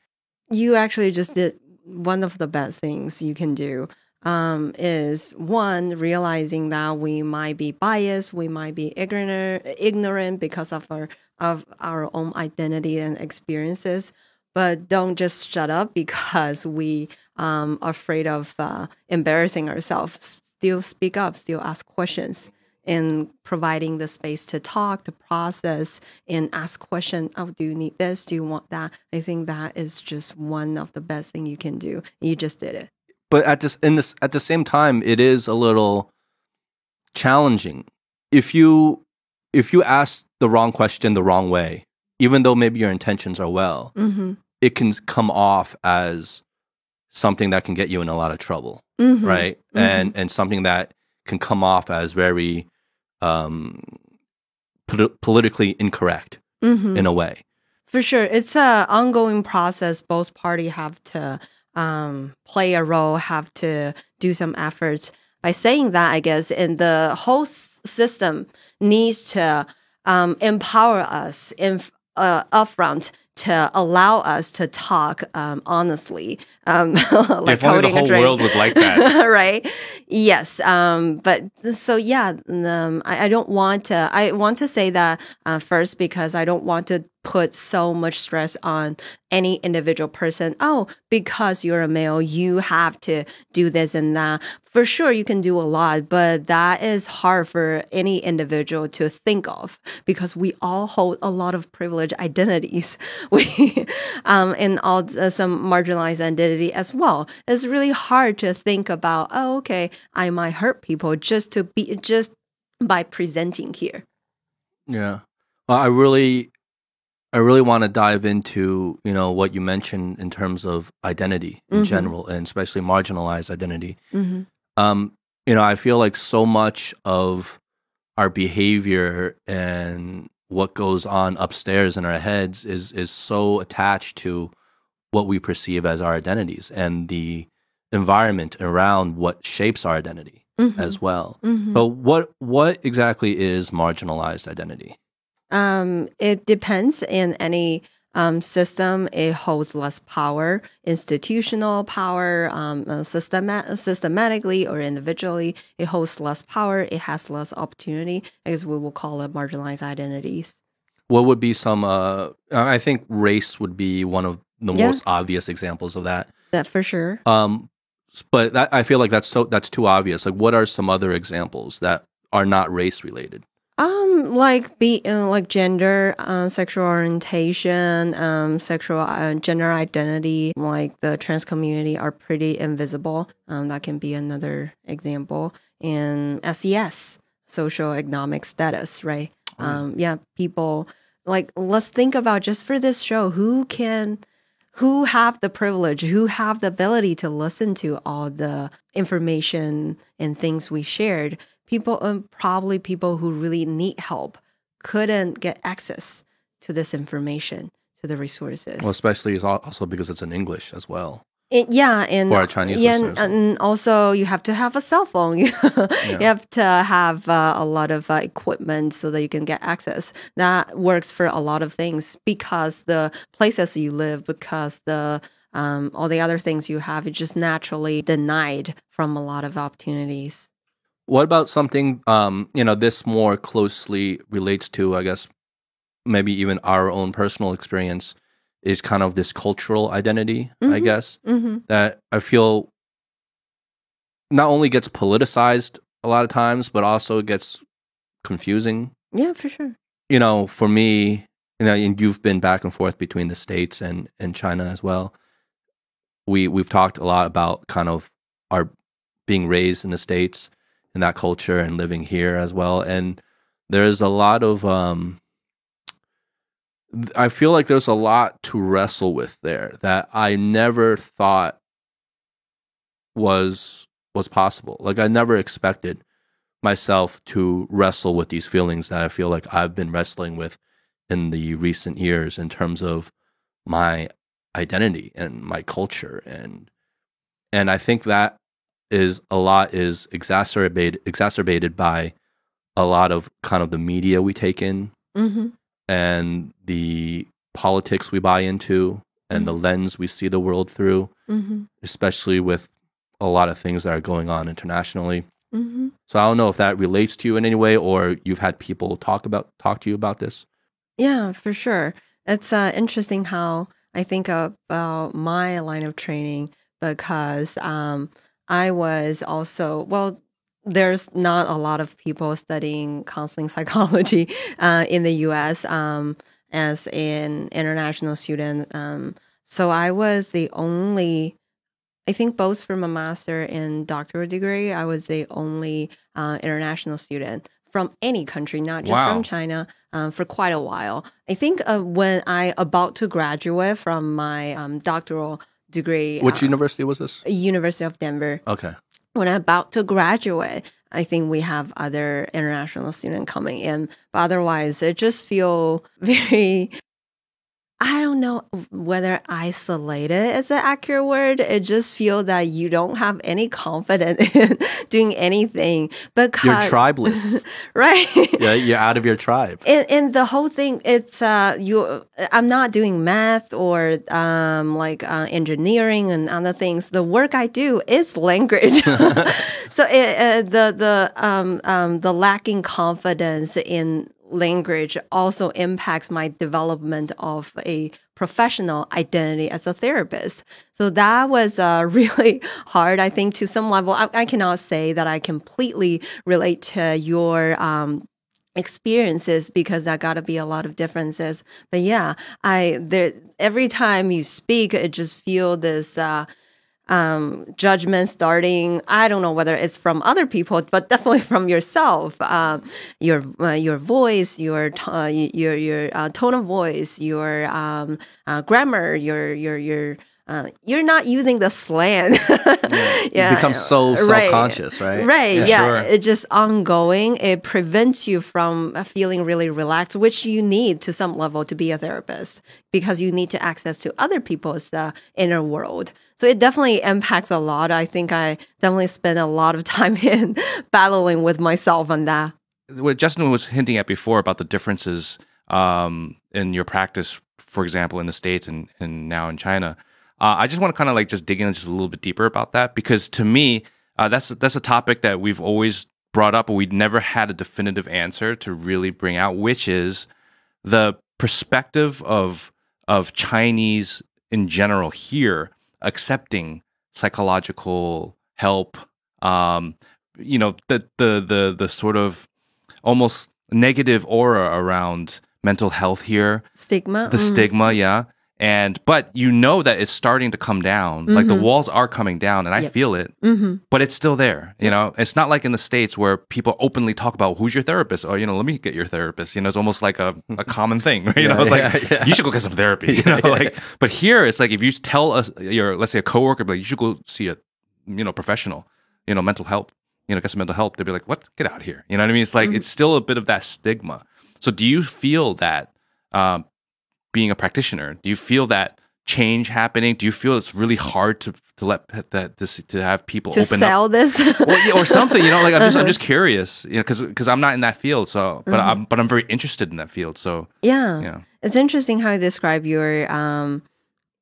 you actually just did one of the best things you can do um, is one realizing that we might be biased, we might be ignorant, ignorant because of our of our own identity and experiences. But don't just shut up because we um, are afraid of uh, embarrassing ourselves. Still speak up. Still ask questions. And providing the space to talk, to process, and ask questions. Oh, do you need this? Do you want that? I think that is just one of the best thing you can do. You just did it. But at this in this at the same time, it is a little challenging if you if you ask the wrong question the wrong way, even though maybe your intentions are well, Mm-hmm. it can come off as something that can get you in a lot of trouble. Mm-hmm. right and and something that can come off as very um poli- politically incorrect Mm-hmm. in a way For sure. It's an ongoing process. Both party have to um, play a role, have to do some efforts. By saying that, I guess, and the whole s- system needs to um, empower us in uh, upfront to allow us to talk um, honestly, um, like if only the whole drink. world was like that. right? Yes. Um, but so yeah, um, I, I don't want to. I want to say that uh, first because I don't want to put so much stress on any individual person. Oh, because you're a male, you have to do this and that. For sure, you can do a lot, but that is hard for any individual to think of because we all hold a lot of privileged identities. We, um, and all uh, some marginalized identity as well. It's really hard to think about. Oh, okay, I might hurt people just to be just by presenting here. Yeah. Well, I really, I really want to dive into you know what you mentioned in terms of identity in Mhm. general, and especially marginalized identity. Mm-hmm. Um, you know, I feel like so much of our behavior and what goes on upstairs in our heads is is so attached to what we perceive as our identities and the environment around what shapes our identity Mm-hmm. as well. Mhm. But what what exactly is marginalized identity? Um, it depends in any um, system. It holds less power, institutional power, um, uh, systema- systematically or individually. It holds less power. It has less opportunity, I guess we will call it marginalized identities. What would be some? Uh, I think race would be one of the Yeah. most obvious examples of that. That for sure. Um, but that, I feel like that's so that's too obvious. Like, what are some other examples that are not race related? Um, like be uh, like gender, uh, sexual orientation, um, sexual uh, gender identity, like the trans community are pretty invisible. Um, that can be another example. And SES, social economic status, right? Um, yeah, people like let's think about just for this show who can who have the privilege who have the ability to listen to all the information and things we shared people um, probably people who really need help couldn't get access to this information to the resources. Well, especially also because it's in English as well. And- yeah and For our Chinese yeah, listeners. and also you have to have a cell phone. You have to have uh, a lot of uh, equipment so that you can get access. That works for a lot of things because the places you live because the um, all the other things you have is just naturally denied from a lot of opportunities What about something? Um, you know, this more closely relates to, I guess, maybe even our own personal experience. Is kind of this cultural identity, I Mhm. guess, mm-hmm. that I feel not only gets politicized a lot of times, but also gets confusing. yeah for sure You know, for me, you know, and you've been back and forth between the states and and China as well. We we've talked a lot about kind of our being raised in the states and that culture and living here as well. And there's a lot of um I feel like there's a lot to wrestle with there that I never thought was was possible. Like I never expected myself to wrestle with these feelings that I feel like I've been wrestling with in the recent years in terms of my identity and my culture and and I think that is a lot is exacerbated exacerbated by a lot of kind of the media we take in mm-hmm. and the politics we buy into and the lens we see the world through Mm-hmm. especially with a lot of things that are going on internationally Mm-hmm. so I don't know if that relates to you in any way or you've had people talk about talk to you about this Yeah, for sure. It's uh, interesting how I think about my line of training because um, I was also, well, there's not a lot of people studying counseling psychology uh, in the US um, as an international student. Um, so I was the only, I think both from a master and doctoral degree, I was the only uh, international student from any country, not just Wow. from China, um, for quite a while. I think uh, when I about to graduate from my um, doctoral degree, which uh, university was this University of Denver, okay when I'm about to graduate, I think we have other international students coming in. But otherwise, it just feel very. I don't know whether isolated is an accurate word. It just feels that you don't have any confidence in doing anything But you're tribeless right? yeah you're out of your tribe and, and the whole thing it's uh you i'm not doing math or um like uh, engineering and other things the work i do is language so it, uh, the the um um the lacking confidence in language also impacts my development of a professional identity as a therapist. So that was uh, really hard, I think, to some level. I, I, cannot say that I completely relate to your um, experiences because there got to be a lot of differences. But yeah, I there every time you speak, it just feel this. Uh, um, judgment starting. I don't know whether it's from other people, but definitely from yourself. Um, your uh, your voice, your uh, your your uh, tone of voice, your um, uh, grammar, your your your uh, you're not using the slang. yeah. You become so self conscious, right? Right. Yeah. yeah. Sure. It's just ongoing. It prevents you from feeling really relaxed, which you need to some level to be a therapist because you need to access to other people's uh, inner world. So it definitely impacts a lot. I think I definitely spend a lot of time in battling with myself on that. What Justin was hinting at before about the differences um, in your practice, for example, in the States and, and now in China uh, I just want to kind of like just dig in just a little bit deeper about that because to me, uh, that's that's a topic that we've always brought up, but we never had a definitive answer to really bring out, which is the perspective of of Chinese in general here accepting psychological help. Um, you know, the the the the sort of almost negative aura around mental health here. Stigma. The mm. stigma, yeah and but you know that it's starting to come down mm-hmm. like the mm-hmm. walls are coming down and i yep. feel it mm-hmm. but it's still there you know it's not like in the states where people openly talk about who's your therapist or you know let me get your therapist you know it's almost like a, a common thing right? you yeah, know it's yeah, like yeah. you should go get some therapy you know like but here it's like if you tell us your let's say a coworker like you should go see a you know professional you know mental health you know get some mental help they'd be like what get out here you know what i mean it's like mm-hmm. it's still a bit of that stigma so do you feel that um, being a practitioner? Do you feel that change happening? Do you feel it's really hard to to let that to, to have people to open sell up? this or, or, something? You know, like I'm just I'm just curious, you know, because because I'm not in that field, so but mm-hmm. I'm but I'm very interested in that field. So yeah, yeah. it's interesting how you describe your um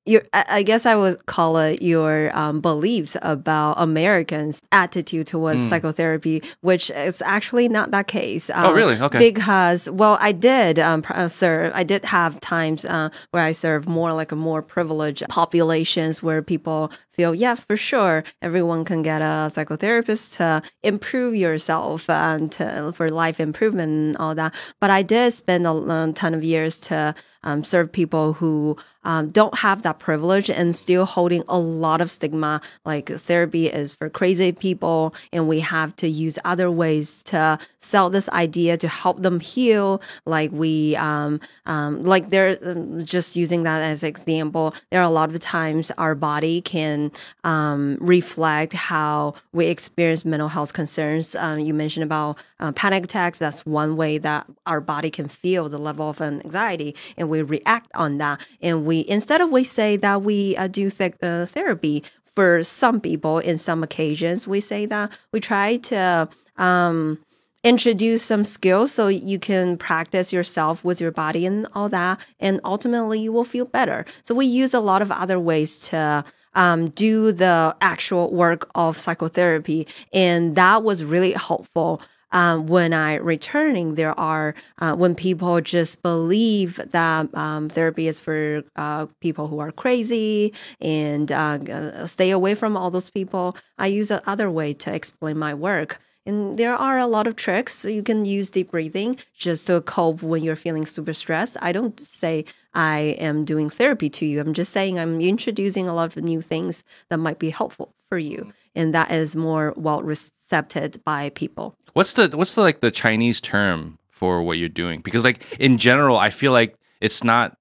your I guess I would call it your um, beliefs about Americans' attitude towards mm. psychotherapy, which is actually not that case. Um, oh, really? Okay. Because well, I did um, uh, serve. I did have times uh, where I served more like a more privileged populations where people feel, yeah, for sure, everyone can get a psychotherapist to improve yourself and to, for life improvement and all that. But I did spend a ton of years to um, serve people who um, don't have that privilege and still holding a lot of stigma. Like therapy is for crazy people, and we have to use other ways to sell this idea to help them heal. Like we, um, um like they're um, just using that as example. There are a lot of times our body can um, reflect how we experience mental health concerns. Um, you mentioned about uh, panic attacks. That's one way that our body can feel the level of anxiety, and we react on that. And we instead of we say that we uh, do th- uh, therapy for some people in some occasions, we say that we try to. Um, introduce some skills so you can practice yourself with your body and all that and ultimately you will feel better so we use a lot of other ways to um, do the actual work of psychotherapy. And that was really helpful. Um, when I returning, there are uh, when people just believe that um, therapy is for uh, people who are crazy and uh, stay away from all those people. I use another way to explain my work. And there are a lot of tricks. So you can use deep breathing just to cope when you're feeling super stressed. I don't say I am doing therapy to you. I'm just saying I'm introducing a lot of new things that might be helpful for you. Mm-hmm. And that is more well received by people. What's the what's the like the Chinese term for what you're doing? Because like in general, I feel like it's not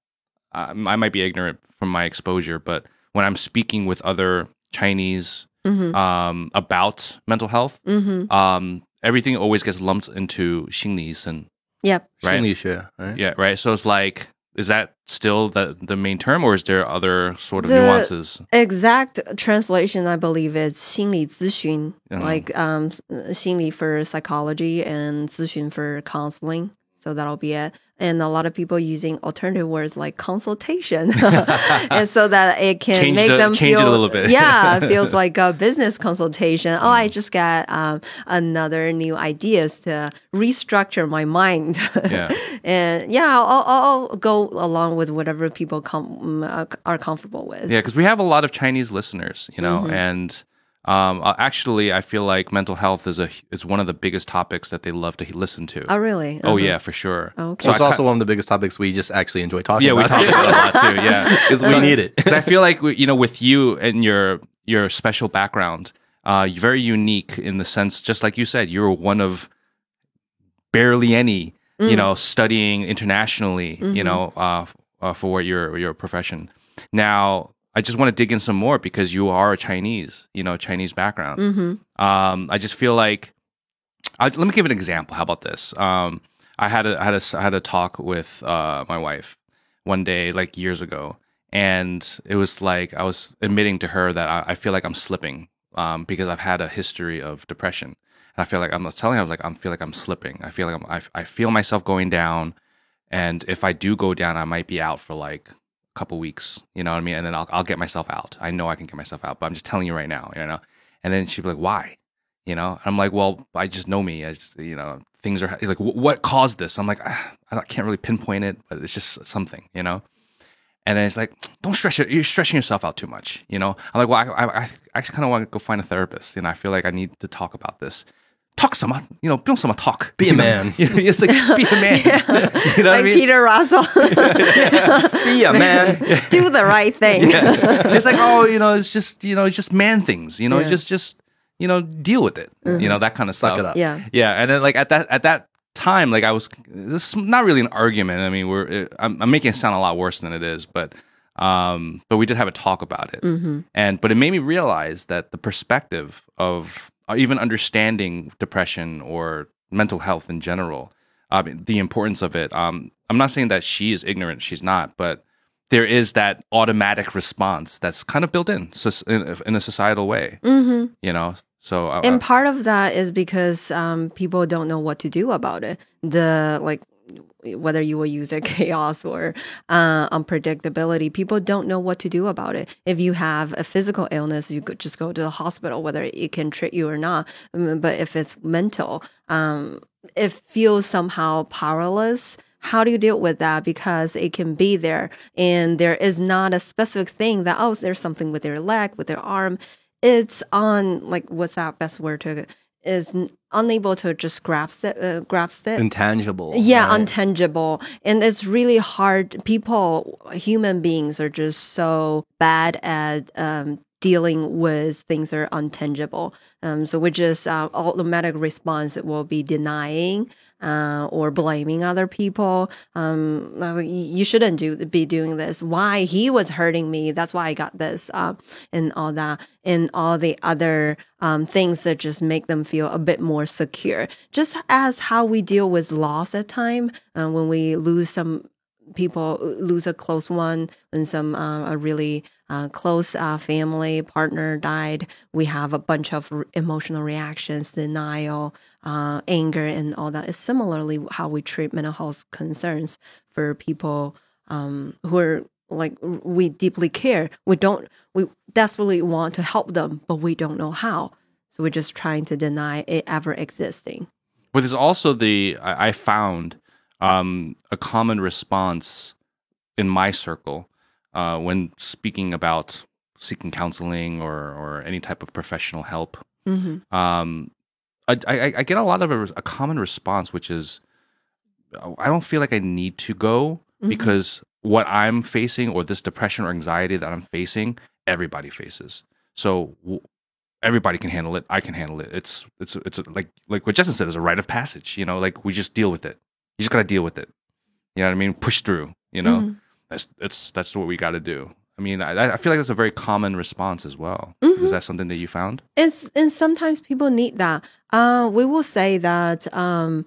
uh, I might be ignorant from my exposure, but when I'm speaking with other Chinese mm-hmm. um, about mental health, mm-hmm. um, everything always gets lumped into 心理医生. Yep. Right? 心理学, right? Yeah, right. So it's like is that still the the main term or is there other sort of the nuances exact translation i believe is 心理咨询 like um 心理 for psychology and 咨询 for counseling so that'll be it. And a lot of people using alternative words like consultation, and so that it can Change make the- them change it a feel little bit. yeah, it feels like a business consultation. Oh, Mm. I just got um, another new ideas to restructure my mind. Yeah. and yeah, I'll, I'll go along with whatever people com- uh, are comfortable with. Yeah, because we have a lot of Chinese listeners, you Mm-hmm. know, and um, uh, actually, I feel like mental health is a is one of the biggest topics that they love to listen to. Oh, really? Oh Uh-huh. yeah, for sure. Okay. So it's I also ki- one of the biggest topics we just actually enjoy talking about. yeah, we talk about it a lot too. Yeah, because we need it. because I feel like you know, with you and your your special background, uh, you're very unique in the sense, just like you said, you're one of barely any, you know, studying internationally, you know, uh, uh, for your your profession. Now, I just want to dig in some more because you are a Chinese, you know, Chinese background. Mm-hmm. Um, I just feel like, I, let me give an example. How about this? Um, I had a I had a I had a talk with uh, my wife one day, like years ago, and it was like I was admitting to her that I, I feel like I'm slipping um, because I've had a history of depression, and I feel like I'm not telling her like I feel like I'm slipping. I feel like I'm I, I feel myself going down, and if I do go down, I might be out for like couple weeks. You know what I mean? And then I'll I'll get myself out. I know I can get myself out, but I'm just telling you right now. You know. And then she'd be like, "Why?" You know. I'm like, "Well, I just know me. I just, you know, things are like, what caused this?" I'm like, ah, I can't really pinpoint it, but it's just something, you know. And then it's like, don't stress it. You're stretching yourself out too much, you know. I'm like, well, I, I, I actually kind of want to go find a therapist, and I feel like I need to talk about this. Talk some, you know, build some talk. Be a man. You know, it's like be a man. you know what I like mean? Peter Russell, Be a man. do the right thing. it's like, oh, you know, it's just, you know, it's just man things, you know, Yeah. just, just, you know, deal with it, you know, that kind of Suck stuff. it up. Yeah. Yeah, and then like at that at that time, like I was, this is not really an argument. I mean, we're I'm, I'm making it sound a lot worse than it is, but um, but we did have a talk about it, Mm-hmm. and but it made me realize that the perspective of uh, even understanding depression or mental health in general, I the importance of it. Um, I'm not saying that she is ignorant; she's not, but there is that automatic response that's kind of built in, so in, in a societal way, Mm-hmm. you know. So uh, And part of that is because um, people don't know what to do about it. The like whether you will use it chaos or uh, unpredictability, people don't know what to do about it. If you have a physical illness, you could just go to the hospital, whether it can treat you or not. Um, But if it's mental, um, it feels somehow powerless. How do you deal with that? Because it can be there, and there is not a specific thing that oh, there's something with their leg, with their arm. It's on like what's that best word to is unable to just grasp it, uh, grasp it. Intangible. Yeah, right? untangible. And it's really hard. People, human beings are just so bad at um, dealing with things that are untangible. Um, so we just, uh, automatic response it will be denying uh, or blaming other people. Um, you shouldn't do be doing this. Why he was hurting me? That's why I got this, uh, and all that, and all the other um, things that just make them feel a bit more secure. Just as how we deal with loss at time uh, when we lose some people lose a close one when some uh, a really uh, close uh, family partner died. We have a bunch of emotional reactions denial uh, anger and all that. Is similarly how we treat mental health concerns for people um, who are like we deeply care. We don't we desperately want to help them but we don't know how. So we're just trying to deny it ever existing. But there's also the I found um, a common response in my circle uh, when speaking about seeking counseling or or any type of professional help. hmm Um, I, I, I get a lot of a, a common response, which is I don't feel like I need to go Mhm. because what I'm facing or this depression or anxiety that I'm facing, everybody faces. So w- everybody can handle it. I can handle it. It's it's it's like like what Justin said is a rite of passage. You know, like we just deal with it. You just gotta deal with it. You know what I mean? Push through. You know, Mhm. that's that's that's what we got to do. I mean, I, I feel like that's a very common response as well. Mhm. Is that something that you found? and and sometimes people need that. Uh, we will say that. Um,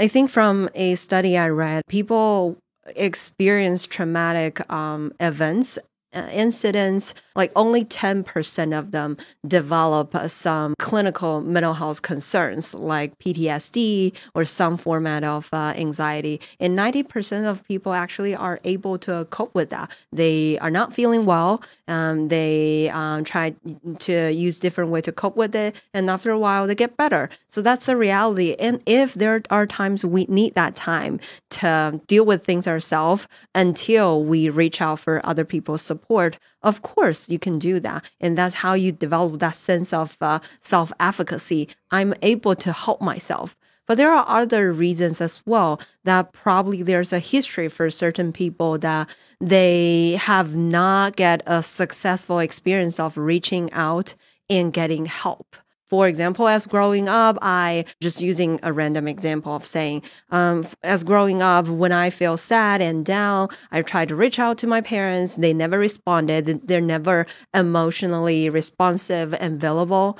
I think from a study I read, people experience traumatic um, events uh, incidents, like only 10% of them develop uh, some clinical mental health concerns like PTSD or some format of uh, anxiety. And 90% of people actually are able to cope with that. They are not feeling well. Um, they um, try to use different way to cope with it. And after a while, they get better. So that's a reality. And if there are times we need that time to deal with things ourselves until we reach out for other people's support, of course you can do that. And that's how you develop that sense of uh, self efficacy. I'm able to help myself. But there are other reasons as well that probably there's a history for certain people that they have not get a successful experience of reaching out and getting help for example, as growing up, I just using a random example of saying, um, as growing up, when I feel sad and down, I try to reach out to my parents. They never responded. They're never emotionally responsive and available.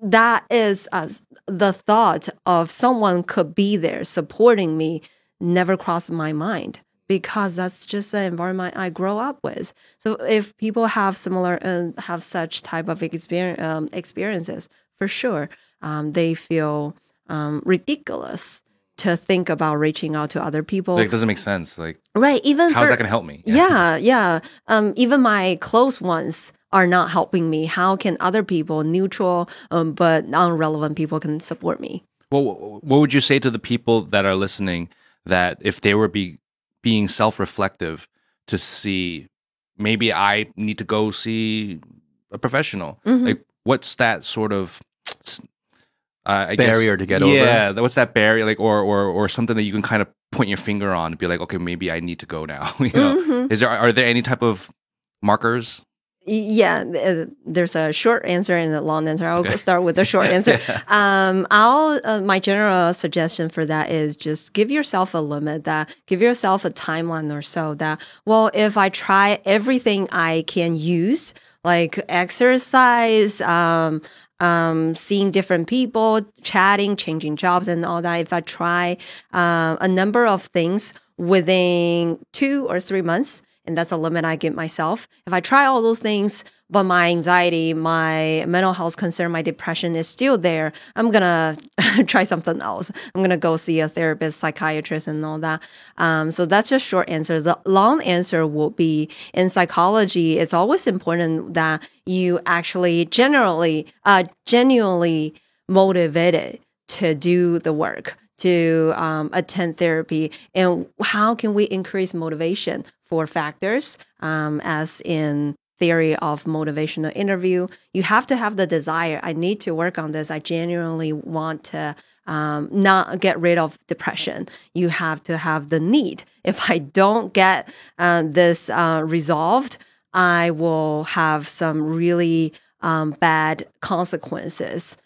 That is uh, the thought of someone could be there supporting me never crossed my mind because that's just the environment I grow up with. So if people have similar uh, have such type of experience, um, experiences, for sure, um, they feel um, ridiculous to think about reaching out to other people. Like, it doesn't make sense. Like, right? Even how's for- that going to help me? yeah, yeah. Um, even my close ones are not helping me. How can other people, neutral um, but non-relevant people, can support me? Well, what would you say to the people that are listening that if they were be being self-reflective to see maybe I need to go see a professional? Mhm. Like, what's that sort of uh, I Barrier guess, to get over? Yeah, what's that barrier like, or or or something that you can kind of point your finger on and be like, okay, maybe I need to go now. you know, Mhm. is there are there any type of markers? Yeah, uh, there's a short answer and a long answer. I'll Okay. start with the short answer. um, I'll uh, my general suggestion for that is just give yourself a limit. That give yourself a timeline or so. That well, if I try everything I can use, like exercise, um, um, seeing different people, chatting, changing jobs, and all that. If I try uh, a number of things within two or three months, and that's a limit I give myself. If I try all those things, but my anxiety, my mental health concern, my depression is still there, I'm gonna try something else. I'm gonna go see a therapist, psychiatrist, and all that. Um, so that's just short answer. The long answer will be in psychology. It's always important that you actually generally, uh, genuinely motivated to do the work to um, attend therapy and how can we increase motivation for factors um, as in theory of motivational interview? You have to have the desire. I need to work on this. I genuinely want to um, not get rid of depression. You have to have the need. If i don't get uh, this uh, resolved i will have some really um, bad consequences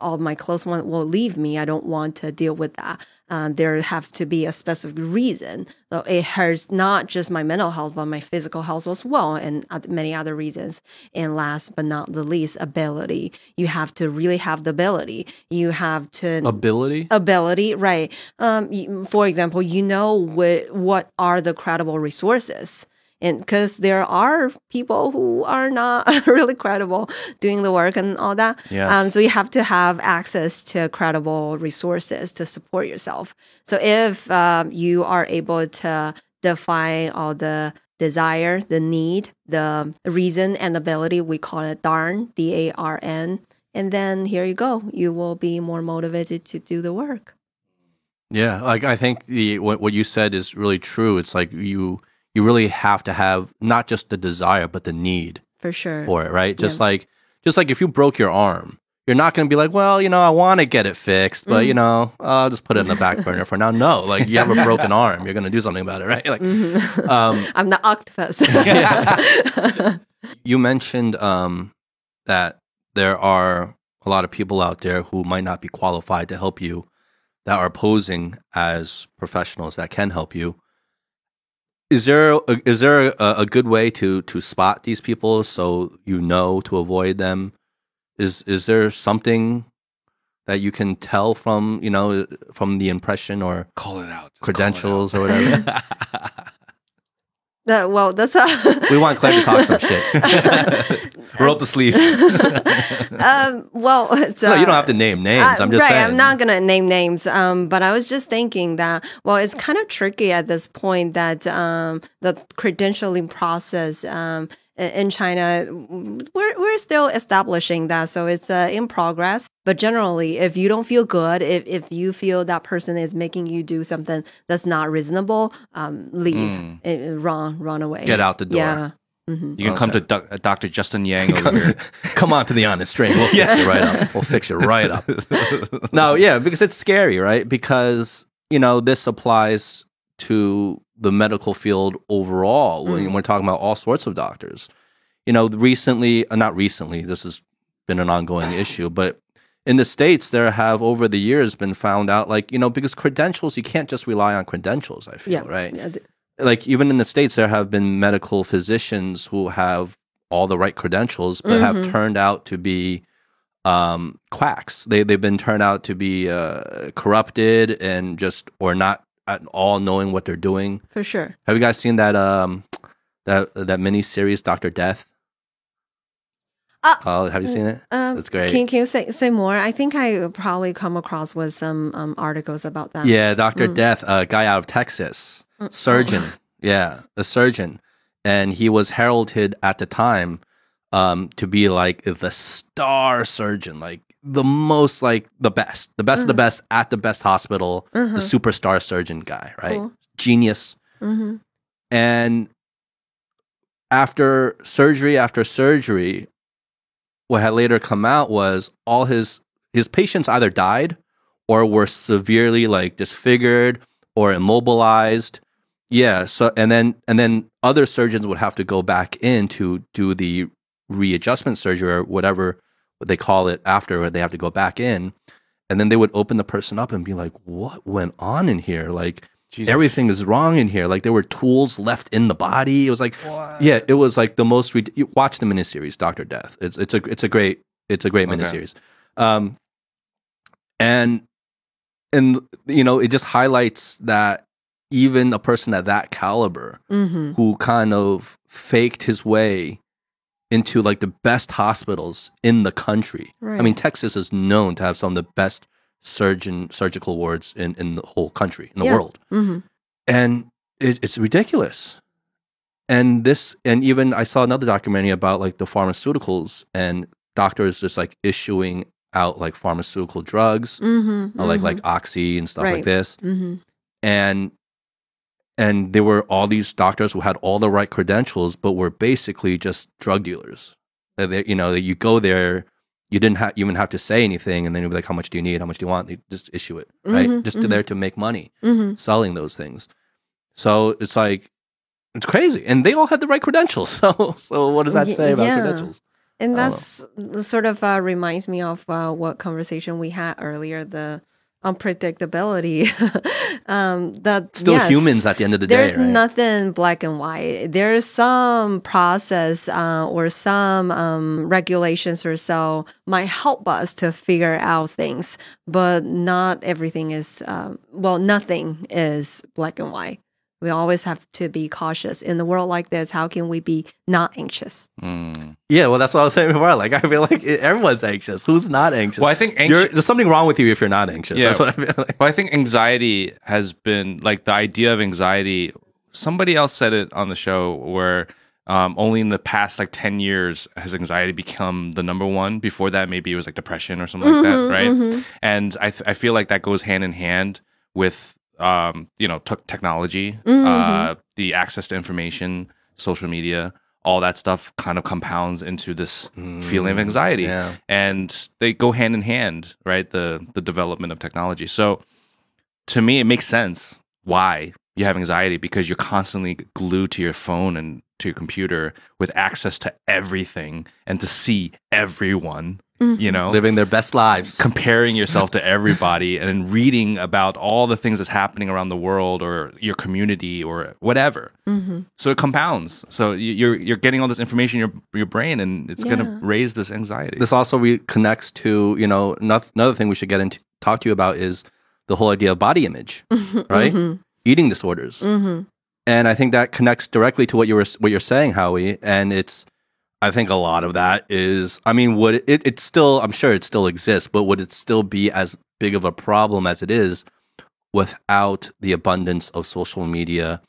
all my close ones will leave me. I don't want to deal with that. Uh, there has to be a specific reason. So it hurts not just my mental health, but my physical health as well, and many other reasons. And last but not the least, ability. You have to really have the ability. You have to Ability? ability, right? Um, for example, you know what what are the credible resources, and because there are people who are not really credible doing the work and all that. Yes. Um, so you have to have access to credible resources to support yourself. So if um, you are able to define all the desire, the need, the reason and ability, we call it DARN, D A R N. And then here you go. You will be more motivated to do the work. Yeah, like I think the what, what you said is really true. It's like you you really have to have not just the desire but the need For sure. for it, right? Just like just like if you broke your arm, you're not going to be like, well, you know, I want to get it fixed, but you know, I'll just put it in the back burner for now. No, like you have a broken arm, you're going to do something about it, right? Like um, I'm the octopus. you mentioned um, that there are a lot of people out there who might not be qualified to help you that are posing as professionals that can help you. Is there a, is there a, a good way to to spot these people so you know to avoid them? Is is there something that you can tell from you know from the impression or Call it out. Call it credentials out. or whatever? That well, that's a We want Clare to talk some shit. Roll up the sleeves. um, well, it's, no, you don't uh, have to name names. Uh, I'm just right. saying. I'm not gonna name names. Um, but I was just thinking that well, it's kind of tricky at this point that um, the credentialing process um, in China, we're we're still establishing that, so it's uh, in progress. But generally, if you don't feel good, if if you feel that person is making you do something that's not reasonable, um, leave, Mm. Eh, run, run away, Get out the door. Yeah. hmm You can come to doc- uh, Dr. Justin Yang over here. Come on to the honest drink. We'll fix you right up. We'll fix you right up. no, yeah, because it's scary, right? Because, you know, this applies to the medical field overall when Mm. we're talking about all sorts of doctors. You know, recently, uh, not recently, this has been an ongoing issue, but in the States, there have over the years been found out, like, you know, because credentials, you can't just rely on credentials, I feel, Yeah. right? Yeah, like even in the states there have been medical physicians who have all the right credentials but have Mhm. turned out to be um quacks they they've been turned out to be uh corrupted and just or not at all knowing what they're doing for sure. have you guys seen that um that that mini series dr death Uh, oh have you seen it Um, That's great. Can, can you say say more? I think I probably come across with some um, articles about that. Yeah, Doctor Mm. Death, a guy out of Texas, Mm. surgeon. Yeah, a surgeon, and he was heralded at the time um, to be like the star surgeon, like the most, like the best, the best of the Mhm. best at the best hospital, Mhm. the superstar surgeon guy, right? Cool. Genius. hmm And after surgery after surgery, what had later come out was all his his patients either died or were severely like disfigured or immobilized. Yeah, so and then and then other surgeons would have to go back in to do the readjustment surgery or whatever what they call it after where they have to go back in. And then they would open the person up and be like, "What went on in here? Like Jesus. everything is wrong in here. Like there were tools left in the body. It was like, yeah, it was like the most. Rid- you watch the miniseries Doctor Death. It's it's a it's a great it's a great Okay. miniseries. Um, and and you know it just highlights that even a person at that caliber hmm who kind of faked his way into like the best hospitals in the country. I mean, Texas is known to have some of the best surgeon surgical wards in in the whole country in the Yeah. world. Hmm and it, it's ridiculous. And this and even i saw another documentary about like the pharmaceuticals and doctors just like issuing out like pharmaceutical drugs hmm uh, like like oxy and stuff like Right. this. Hmm and and there were all these doctors who had all the right credentials but were basically just drug dealers that they, you know that you go there you didn't ha- even have to say anything and then you'd be like how much do you need how much do you want they just issue it right Mhm, just mhm. there to make money hmm selling those things. So it's like it's crazy, and they all had the right credentials. So so what does that say about yeah. credentials? And that's sort of uh, reminds me of uh, what conversation we had earlier. The unpredictability. um, that Still yes, humans at the end of the there's day, right? nothing black and white. There's some process uh, or some um, regulations or so might help us to figure out things, but not everything is. Um, well, nothing is black and white. We always have to be cautious in the world like this. How can we be not anxious? Mm. yeah, well, that's what I was saying before. Like I feel like everyone's anxious. Who's not anxious? Well, I think You're- anxi- there's something wrong with you if you're not anxious. Yeah. That's what I feel like. well, I think anxiety has been like the idea of anxiety. Somebody else said it on the show where um, only in the past like 10 years has anxiety become the number one. Before that, maybe it was like depression or something like that, Mhm, right? mhm. And I, th- I feel like that goes hand in hand with, um, you know, t- technology, Mhm. uh, the access to information, social media, all that stuff kind of compounds into this feeling of anxiety Mm, Yeah. and they go hand in hand right the the development of technology so to me it makes sense why you have anxiety because you're constantly glued to your phone and to your computer with access to everything and to see everyone you know Living their best lives. comparing yourself to everybody and reading about all the things that's happening around the world or your community or whatever Mhm. so it compounds so you- you're you're getting all this information in your your brain and it's going to raise this anxiety This also re- connects to you know noth- another thing we should get into talk to you about is the whole idea of body image, right? Mhm. Eating disorders. Mhm. and I think that connects directly to what you were what you're saying, Howie. And it's, I think a lot of that is, I mean, would it? It still, I'm sure it still exists, but would it still be as big of a problem as it is without the abundance of social media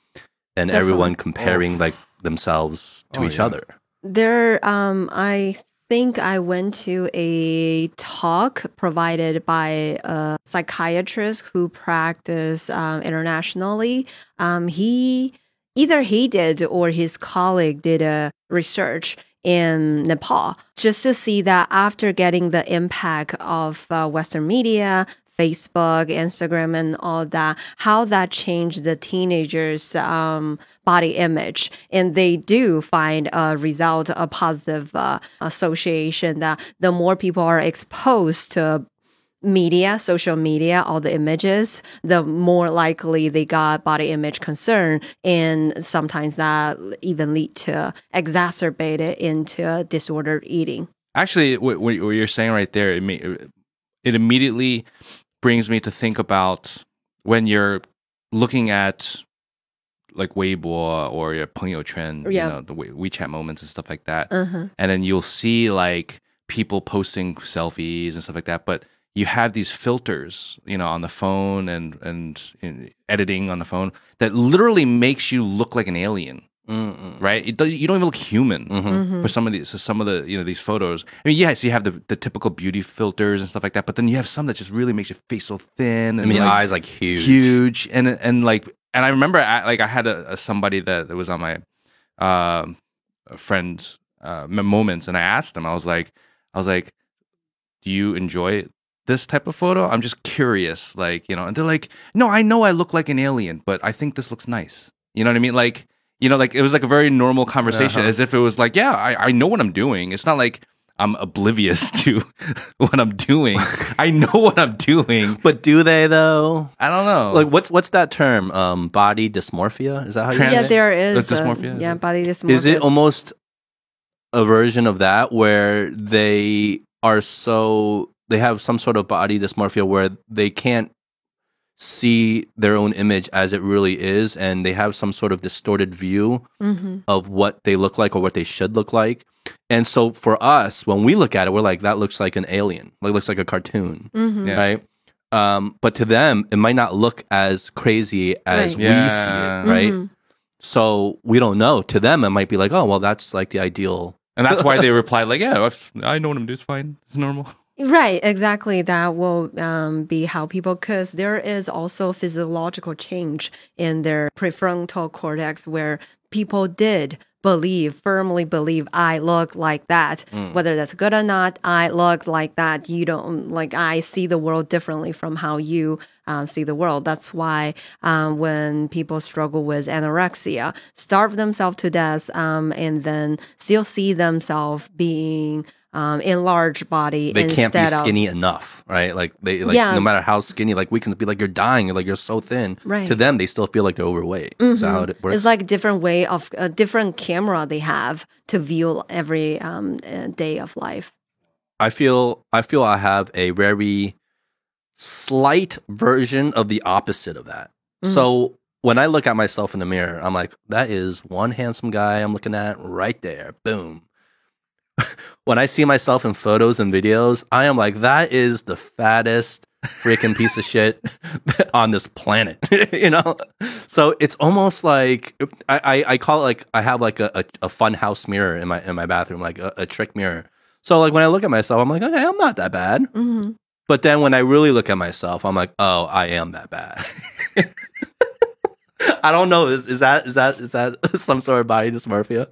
and everyone comparing like themselves to Oh, each yeah. other? There, um, I think I went to a talk provided by a psychiatrist who practice um, internationally. Um, he either he did or his colleague did a research in Nepal just to see that after getting the impact of uh, Western media, Facebook, Instagram, and all that, how that changed the teenagers' um, body image. And they do find a result, a positive uh, association that the more people are exposed to media, social media, all the images, the more likely they got body image concern. And sometimes that even lead to exacerbate it into disordered eating. Actually, what, what you're saying right there, it, may, it immediately brings me to think about when you're looking at like Weibo or your Pengyouquan, yeah. you know, the WeChat moments and stuff like that. Uh-huh. And then you'll see like people posting selfies and stuff like that. But you have these filters, you know, on the phone and, and, and editing on the phone that literally makes you look like an alien Mm-mm. right? It does, you don't even look human Mhm. for some of these. So some of the you know these photos. I mean, yes, you have the, the typical beauty filters and stuff like that, but then you have some that just really makes your face so thin I and mean, like, eyes like huge. huge, and and like and I remember I, like I had a, a somebody that, that was on my um friend uh, moments, and I asked them. I was like, I was like, do you enjoy this type of photo? I'm just curious, like you know. And they're like, no, I know I look like an alien, but I think this looks nice. You know what I mean? Like you know, like it was like a very normal conversation, Uh-huh. as if it was like, yeah, I, I know what I'm doing. It's not like I'm oblivious to what I'm doing. I know what I'm doing. But do they though? I don't know. Like what's what's that term? Um, body dysmorphia? Is that how you Trans- say yeah, there is. Like a- dysmorphia, is yeah, body dysmorphia. Is it almost a version of that where they are so they have some sort of body dysmorphia where they can't see their own image as it really is and they have some sort of distorted view hmm of what they look like or what they should look like. And so for us, when we look at it, we're like, that looks like an alien. Like looks like a cartoon. hmm Yeah. Right. Um, but to them, it might not look as crazy as Right. we Yeah. see it, right? Mhm. So we don't know. To them, it might be like, oh, well, that's like the ideal. and that's why they reply like, yeah, I've, I know what I'm doing. It's fine. It's normal. Right, exactly. That will um, be how people, because there is also physiological change in their prefrontal cortex where people did believe, firmly believe, I look like that. Mm. Whether that's good or not, I look like that. You don't, like, I see the world differently from how you um, see the world. That's why um, when people struggle with anorexia, starve themselves to death, um, and then still see themselves being um, in large body They can't be instead of- skinny enough, right? Like they, like Yeah. no matter how skinny, like we can be like you're dying, like you're so thin. Right. To them, they still feel like they're overweight. Is that how it works? It's like a different way of a different camera they have to view every um, uh, day of life. I feel I feel I have a very slight version of the opposite of that. Mm. So when I look at myself in the mirror, I'm like, that is one handsome guy I'm looking at right there. Boom. when I see myself in photos and videos, I am like, that is the fattest freaking piece of shit on this planet. you know? So it's almost like I, I, I call it like I have like a, a, a fun house mirror in my in my bathroom, like a, a trick mirror. So like when I look at myself, I'm like, okay, I'm not that bad. hmm But then when I really look at myself, I'm like, oh, I am that bad. I don't know. Is, is that is that is that some sort of body dysmorphia?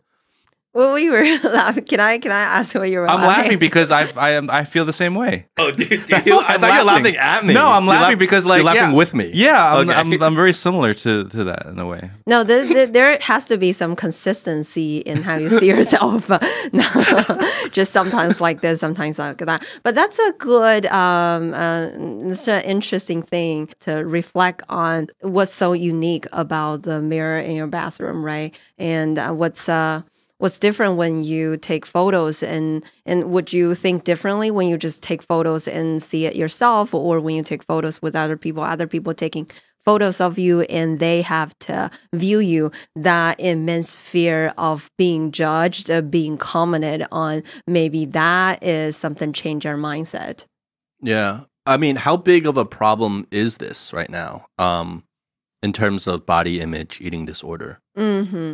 Well, we were laughing. Can I can I ask what you were I'm laughing because I I am I feel the same way. Oh, dude, That's why I'm laughing. at me. No, I'm You're laughing laugh- because like you're laughing yeah. with me. Yeah, I'm, Okay. I'm I'm very similar to to that in a way. No, there, there, there has to be some consistency in how you see yourself. no, just sometimes like this, sometimes like that. But that's a good, um, uh, it's an interesting thing to reflect on what's so unique about the mirror in your bathroom, right? And uh, what's uh, what's different when you take photos and and would you think differently when you just take photos and see it yourself or when you take photos with other people other people taking photos of you and they have to view you, that immense fear of being judged, uh, being commented on, maybe that is something change our mindset. Yeah. I mean, how big of a problem is this right now um, in terms of body image eating disorder? hmm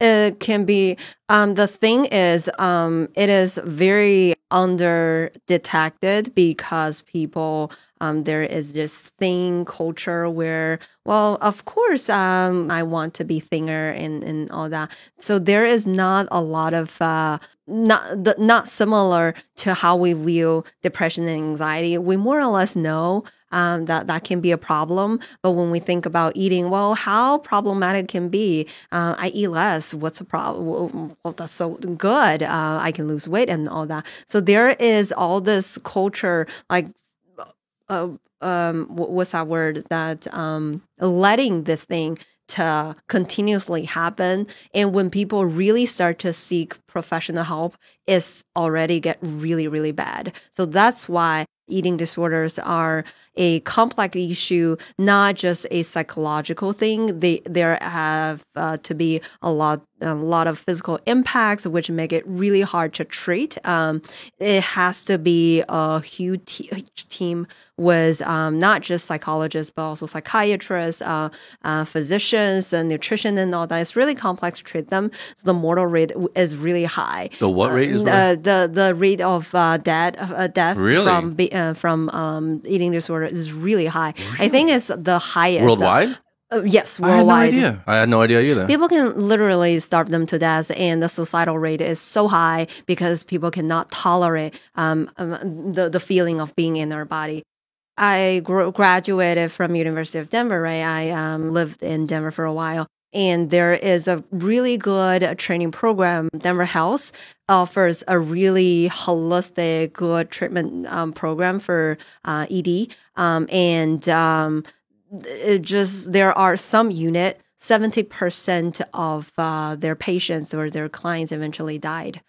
It can be. Um, the thing is, um, it is very under detected because people. Um, there is this thing culture where, well, of course, um, I want to be thinner and, and all that. So there is not a lot of uh, not the, not similar to how we view depression and anxiety. We more or less know um, that that can be a problem. But when we think about eating, well, how problematic can be? Uh, I eat less. What's the problem? Well, that's so good. Uh, I can lose weight and all that. So there is all this culture, like, uh, um, what's that word? That um, letting this thing to continuously happen. And when people really start to seek professional help it's already get really really bad. So that's why eating disorders are a complex issue not just a psychological thing. They there have uh, to be a lot a lot of physical impacts which make it really hard to treat. Um, it has to be a huge, te- huge team with um, not just psychologists but also psychiatrists uh, uh, physicians and nutrition and all that. It's really complex to treat them. So the mortal rate is really high. The what rate is uh, the the rate of uh, death uh, death Really? from uh, from um, eating disorder is really high. I think it's the highest worldwide? Uh, yes, I had no worldwide. idea. I had no idea either. People can literally starve them to death, and the suicidal rate is so high because people cannot tolerate um, um, the the feeling of being in their body. I gr- graduated from University of Denver. Right, I um, lived in Denver for a while, and there is a really good training program. Denver Health offers a really holistic, good treatment um, program for uh, ED, um, and um, it just there are some unit. 70% of uh, their patients or their clients eventually died.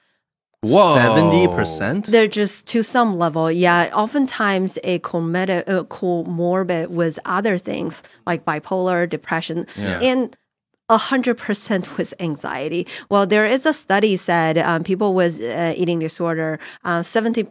Whoa. Seventy percent. They're just to some level, yeah. Oftentimes, a comorbid, uh, comorbid with other things like bipolar, depression, Yeah. and a hundred percent with anxiety. Well, there is a study said um, people with uh, eating disorder, uh, seventy,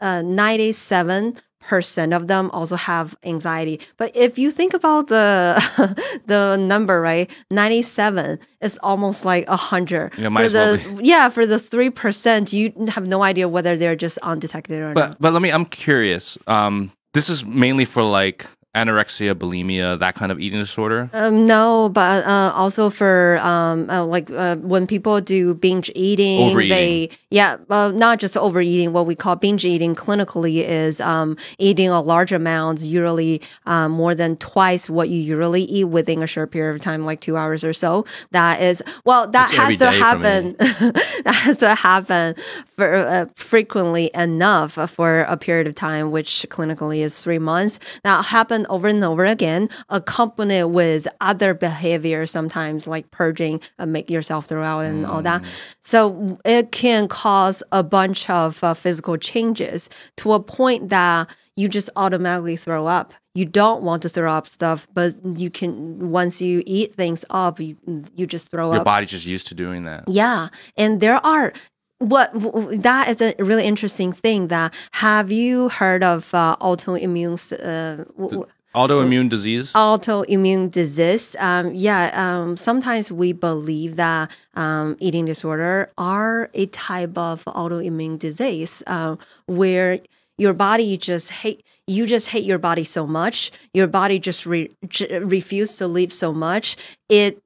uh, ninety-seven percent of them also have anxiety. But if you think about the the number, right, ninety-seven is almost like a hundred. Yeah, might for as well the yeah for the three percent, you have no idea whether they're just undetected or not. But but let me. I'm curious. Um, this is mainly for like anorexia, bulimia, that kind of eating disorder. Um, no, but uh, also for um, uh, like uh, when people do binge eating, Overeating. they yeah, not just overeating. What we call binge eating clinically is um, eating a large amount, usually um, more than twice what you usually eat within a short period of time, like two hours or so. That is well, that It's has to day for me. happen. that has to happen for uh, frequently enough for a period of time, which clinically is three months. That happen over and over again, accompanied with other behavior, sometimes like purging, uh, make yourself throw out and all that. So it can cause a bunch of uh, physical changes to a point that you just automatically throw up. You don't want to throw up stuff, but you can once you eat things up, you you just throw Your up. Your body's just used to doing that. Yeah, and there are what that is a really interesting thing. That have you heard of uh, autoimmune uh, Autoimmune disease. autoimmune disease? Um, yeah, um, sometimes we believe that um, eating disorder are a type of autoimmune disease uh, where your body just hate you just hate your body so much your body just re- to live so much it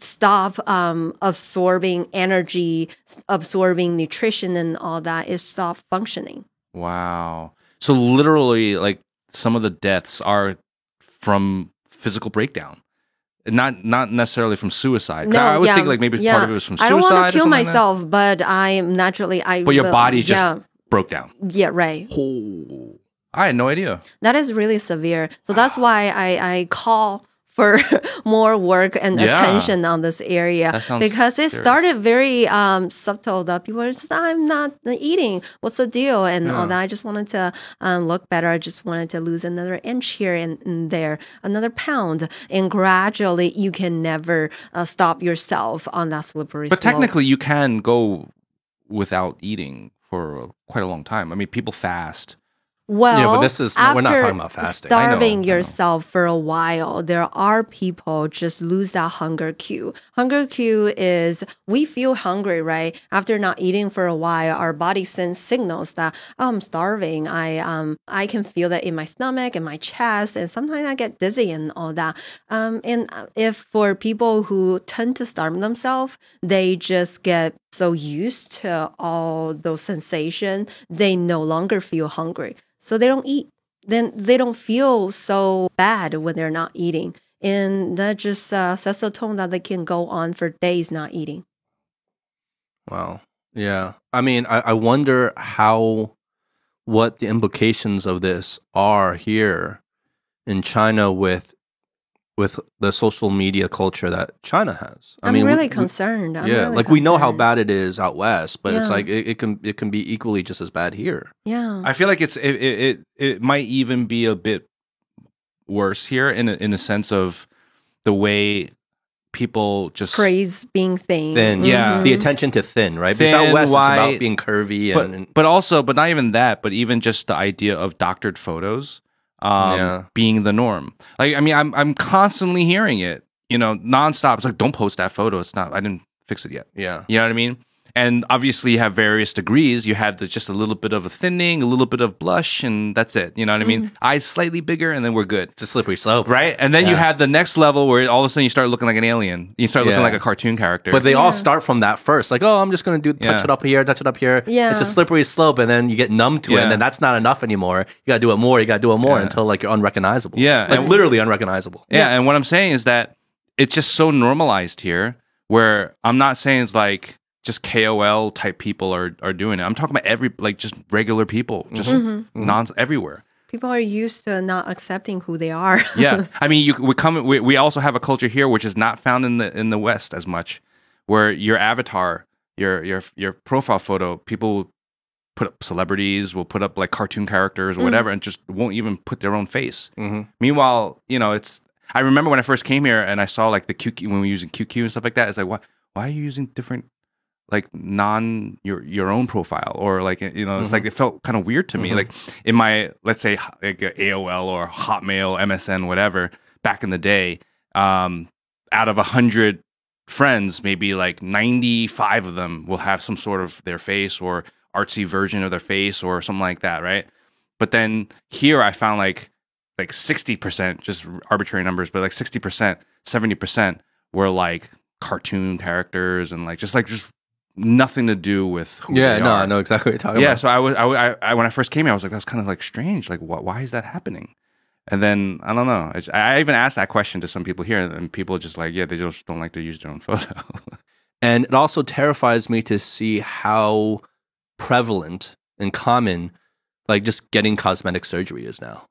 stop um, absorbing energy, absorbing nutrition, and all that. It stop functioning. Wow. So literally, like some of the deaths are from physical breakdown, not not necessarily from suicide. 'Cause I would think like maybe yeah. part of it was from I don't want to kill something like myself, but I am naturally. I But your will- body just yeah, broke down. yeah, right. Oh, I had no idea. That is really severe. So that's why I I call for more work and Yeah. attention on this area That sounds because it serious. started very um, subtle. That people are just, I'm not eating. What's the deal? And all that. I just wanted to um, look better. I just wanted to lose another inch here and, and there, another pound. And gradually, you can never uh, stop yourself on that slippery But slope. technically, you can go without eating for quite a long time. I mean, people fast. Well, Yeah, but this is- we're not after talking about fasting. I know, Starving I know. yourself for a while, there are people just lose that hunger cue. Hunger cue is we feel hungry, right? After not eating for a while, our body sends signals that oh, I'm starving. I um I can feel that in my stomach and my chest, and sometimes I get dizzy and all that. Um, and if for people who tend to starve themselves, they just get so used to all those sensations, they no longer feel hungry. So they don't eat. Then they don't feel so bad when they're not eating. And that just uh, sets the tone that they can go on for days not eating. Wow. Yeah. I mean, I, I wonder how, what the implications of this are here in China with, with the social media culture that China has. I I'm mean, really we- concerned. I'm yeah, really like we know how bad it is out west, but it's like it, it can it can be equally just as bad here. Yeah. I feel like it's it it, it, it might even be a bit worse here in a, in a sense of the way people just Praise being thin. Thin, Yeah. Mhm. The attention to thin, right? because out Thin, west, it's about being curvy but, and, and but also but not even that but even just the idea of doctored photos um Yeah. being the norm. Like i mean i'm i'm constantly hearing it you know nonstop. It's like don't post that photo. It's not i didn't fix it yet. Yeah, you know what i mean and obviously you have various degrees you have the, just a little bit of a thinning a little bit of blush and that's it you know what i mean mm-hmm. eyes slightly bigger and then we're good it's a slippery slope, right and then you have the next level where all of a sudden you start looking like an alien you start looking Yeah. like a cartoon character But they all start from that first, like, oh, I'm just gonna do touch Yeah. it up here, touch it up here. Yeah. it's a slippery slope, and then you get numb to it, and then that's not enough anymore. You gotta do it more. You gotta do it more Yeah. until like you're unrecognizable. Yeah, like and- literally unrecognizable. Yeah, and what I'm saying is that it's just so normalized here where I'm not saying it's like just KOL type people are are doing it. I'm talking about every like just regular people, just Mm-hmm. non everywhere. People are used to not accepting who they are. Yeah, I mean, you we come we, we also have a culture here which is not found in the in the West as much, where your avatar, your your your profile photo, people will put up celebrities, will put up like cartoon characters or whatever, and just won't even put their own face. Mhm. Meanwhile, you know, it's. I remember when I first came here and I saw like the QQ when we were using QQ and stuff like that. It's like, why why are you using different like non your your own profile or like you know it's like it felt kind of weird to me. Like in my let's say like AOL or Hotmail MSN whatever back in the day um out of a hundred friends maybe like 95 of them will have some sort of their face or artsy version of their face or something like that right? But then here I found like like 60% just arbitrary numbers but like 60% 70% were like cartoon characters and like just like just nothing to do with who Yeah, no, are. I know exactly what you're talking about. yeah about. so I was I, I, I when I first came here I was like that's kind of like strange like wh- why is that happening and then I don't know I even asked that question to some people here and people just like yeah they just don't like to use their own photo And it also terrifies me to see how prevalent and common like just getting cosmetic surgery is now.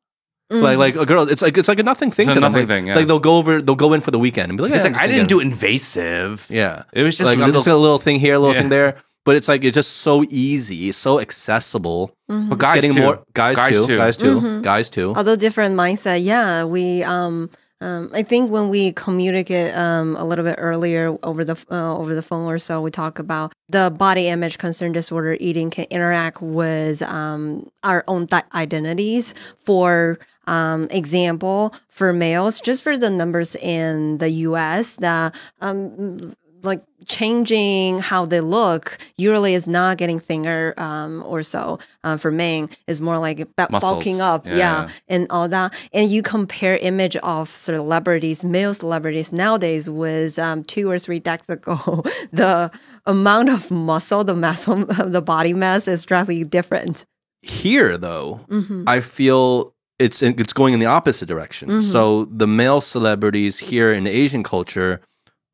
Mm. Like like a girl, it's like it's like a nothing thing It's a to them. nothing like, thing, yeah. like they'll go over, they'll go in for the weekend and be like, it's yeah, like I'm just I gonna didn't do invasive Yeah, it was just like I'm little just a little thing here, a little Yeah. thing there. But it's like it's just so easy, so accessible. Mhm. but It's guys getting too. more guys, Guys too, too. guys too, Mhm. guys too. although different mindset yeah we um um, I think when we communicate um, a little bit earlier over the uh, over the phone or so, we talk about the body image concern disorder eating can interact with um, our own di- identities. For um, example, for males, just for the numbers in the U.S., the um, like changing how they look usually is not getting thinner um, or so. Uh, for men, is more like bu- Muscles. bulking up, Yeah. yeah, and all that. And you compare image of celebrities, male celebrities nowadays with um, two or three decades ago, the amount of muscle, the mass, of the body mass is drastically different. Here, though, hmm I feel it's it's going in the opposite direction. Mhm. So the male celebrities here in Asian culture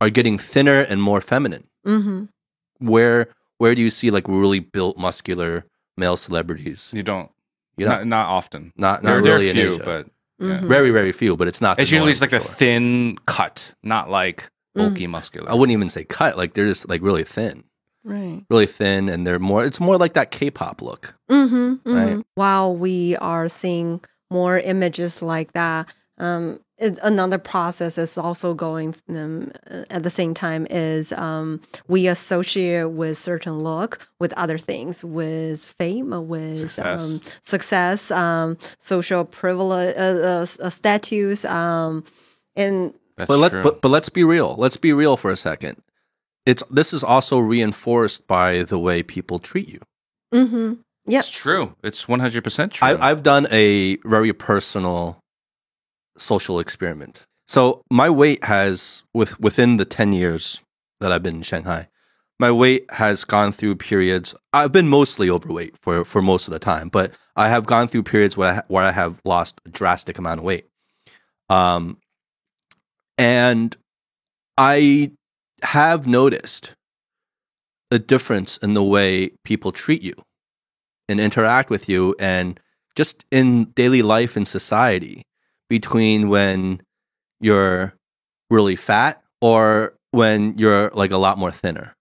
are getting thinner and more feminine. hmm Where where do you see like really built, muscular male celebrities? you don't You know, not, not often not not there, there really are in few Asia. but Mhm. Very, very few, but it's not. It's usually just like for a thin cut, not like bulky muscular. I wouldn't even say cut. Like they're just like really thin, Right. really thin, and they're more. It's more like that K-pop look. Mm-hmm, Right. While we are seeing more images like that, um, it, another process is also going um, at the same time is um, we associate with certain look with other things, with fame, with Success. um, success, um, social privilege, uh, uh, uh, status, um, and That's but let true. but, but let's be real. Let's be real for a second. It's this is also reinforced by the way people treat you. mm-hmm, yep, it's true. It's 100% true. I, I've done a very personal social experiment. So my weight has, with within the ten years that I've been in Shanghai, my weight has gone through periods. I've been mostly overweight for for most of the time, but I have gone through periods where I, where I have lost a drastic amount of weight. Um, and I have noticed a difference in the way people treat you and interact with you and just in daily life and society between when you're really fat or when you're like a lot more thinner.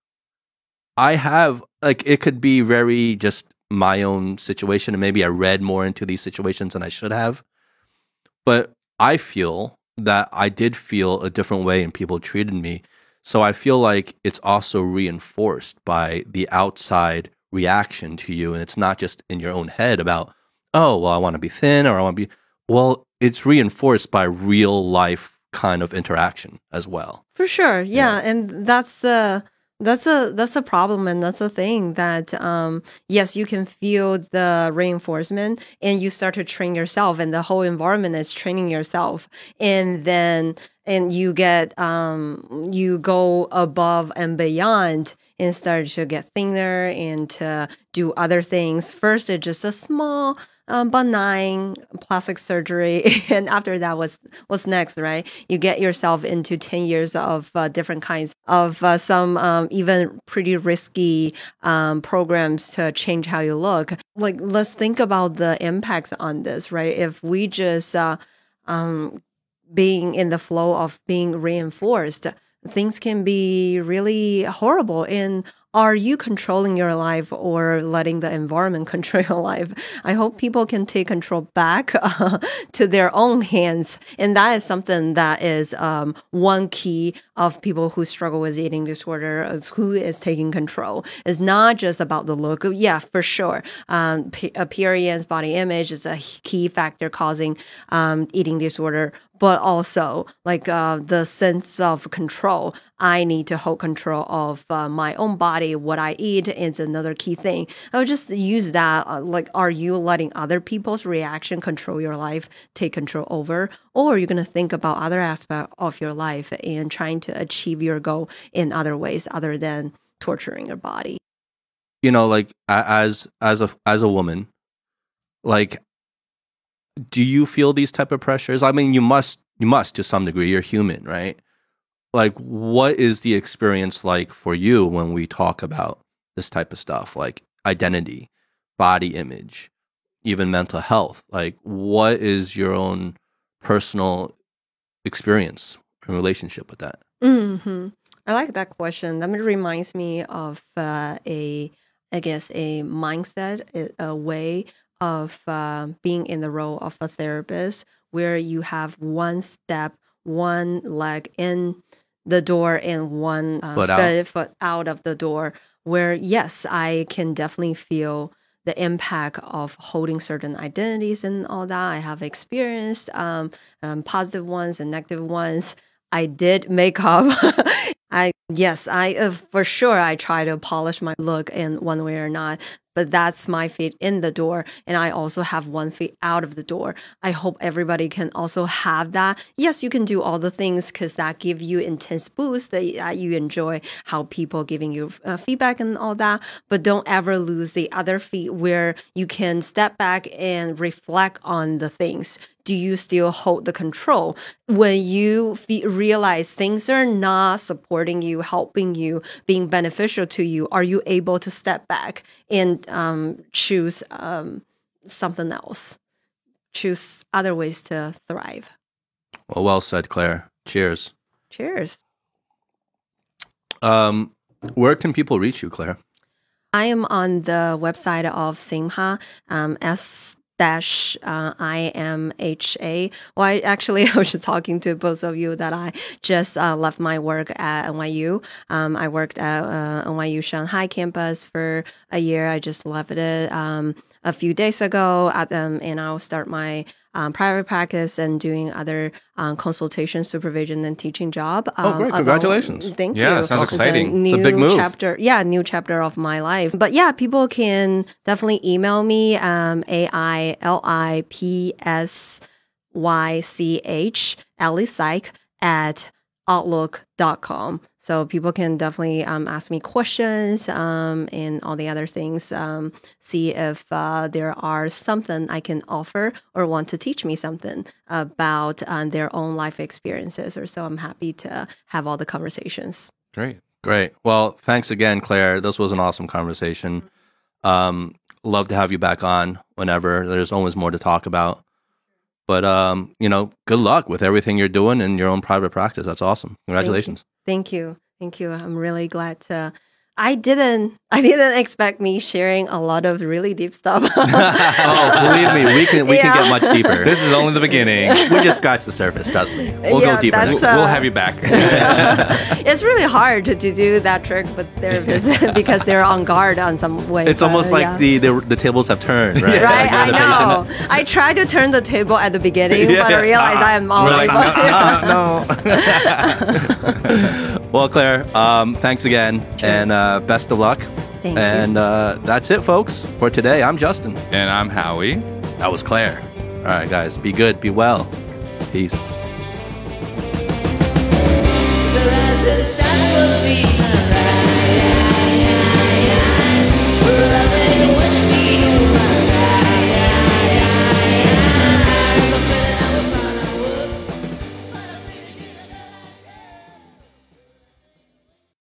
I have like it could be very just my own situation and maybe I read more into these situations than I should have. But I feel that I did feel a different way and people treated me. So I feel like it's also reinforced by the outside reaction to you and it's not just in your own head about oh well I want to be thin or I want to be well it's reinforced by real life kind of interaction as well. For sure, yeah, and that's a that's a that's a problem, and that's a thing that um yes, you can feel the reinforcement, and you start to train yourself, and the whole environment is training yourself, and then and you get um you go above and beyond and start to get thinner and to do other things. First, it's just a small um, benign plastic surgery and after that what's what's next right? You get yourself into 10 years of uh, different kinds of uh, some um, even pretty risky um, programs to change how you look. Like let's think about the impacts on this right? If we just uh, um, being in the flow of being reinforced things can be really horrible. And are you controlling your life or letting the environment control your life? I hope people can take control back uh, to their own hands. And that is something that is um, one key of people who struggle with eating disorder is who is taking control. It's not just about the look. Yeah for sure. Um, appearance body image is a key factor causing um, eating disorder but also like uh, the sense of control. I need to hold control of uh, my own body. What I eat is another key thing. I would just use that. Uh, like, are you letting other people's reaction control your life, take control over, or are you going to think about other aspects of your life and trying to achieve your goal in other ways other than torturing your body? You know, like as as a as a woman, like do you feel these type of pressures? I mean, you must you must to some degree. You're human, right? Like what is the experience like for you when we talk about this type of stuff like identity, body image, even mental health? Like what is your own personal experience and relationship with that? hmm I like that question. That reminds me of uh, a, I guess, a mindset, a way of uh, being in the role of a therapist, where you have one step, one leg in the door, and one uh, Foot out. foot out of the door. Where yes, I can definitely feel the impact of holding certain identities and all that. I have experienced um, um, positive ones and negative ones. I did makeup. I yes, I uh, for sure I try to polish my look in one way or not, but that's my feet in the door, and I also have one feet out of the door. I hope everybody can also have that. Yes, you can do all the things because that give you intense boost that uh, you enjoy how people giving you uh, feedback and all that, but don't ever lose the other feet where you can step back and reflect on the things do you still hold the control when you realize things are not supporting you helping you being beneficial to you are you able to step back and um, choose um, something else choose other ways to thrive. Well, well said, Clare. Cheers. Cheers. Um, where can people reach you, Clare? I am on the website of Simha, um, S dash uh, IMHA. Well, I actually I was just talking to both of you that I just uh, left my work at NYU. Um, I worked at uh, NYU Shanghai campus for a year. I just left it um, a few days ago, at, um, and I'll start my um, private practice and doing other um, consultation, supervision, and teaching job. Oh, great. Um, Congratulations. Thank Yeah, you. sounds It's a exciting. It's a new big move. chapter. Yeah, new chapter of my life. But yeah, people can definitely email me um, A I L I P S Y C H Ellie Psych at outlook.com. So people can definitely um, ask me questions um, and all the other things. Um, see if uh, there are something I can offer or want to teach me something about uh, their own life experiences. Or so I'm happy to have all the conversations. Great. Great. Well, thanks again, Clare. This was an awesome conversation. Um, love to have you back on whenever. There's always more to talk about. But um, you know, good luck with everything you're doing in your own private practice. That's awesome. Congratulations. Thank you. Thank you. I'm really glad to. I didn't. I didn't expect me sharing a lot of really deep stuff. oh, believe me, we can we can get much deeper. This is only the beginning. we just scratched the surface. Trust me. We'll Yeah, go deeper. uh, we'll have you back. it's really hard to, to do that trick with therapists because they're on guard on some way. It's but, almost like yeah. the, the the tables have turned, right? Right, Like I the patient. know. I tried to turn the table at the beginning, but Yeah. I realized I am all like, like, no, no. Well, Clare, um, thanks again, and uh, best of luck. Thank you. and uh, that's it, folks, for today. I'm Justin. and I'm Howie. That was Clare. All right, guys, be good, be well. Peace.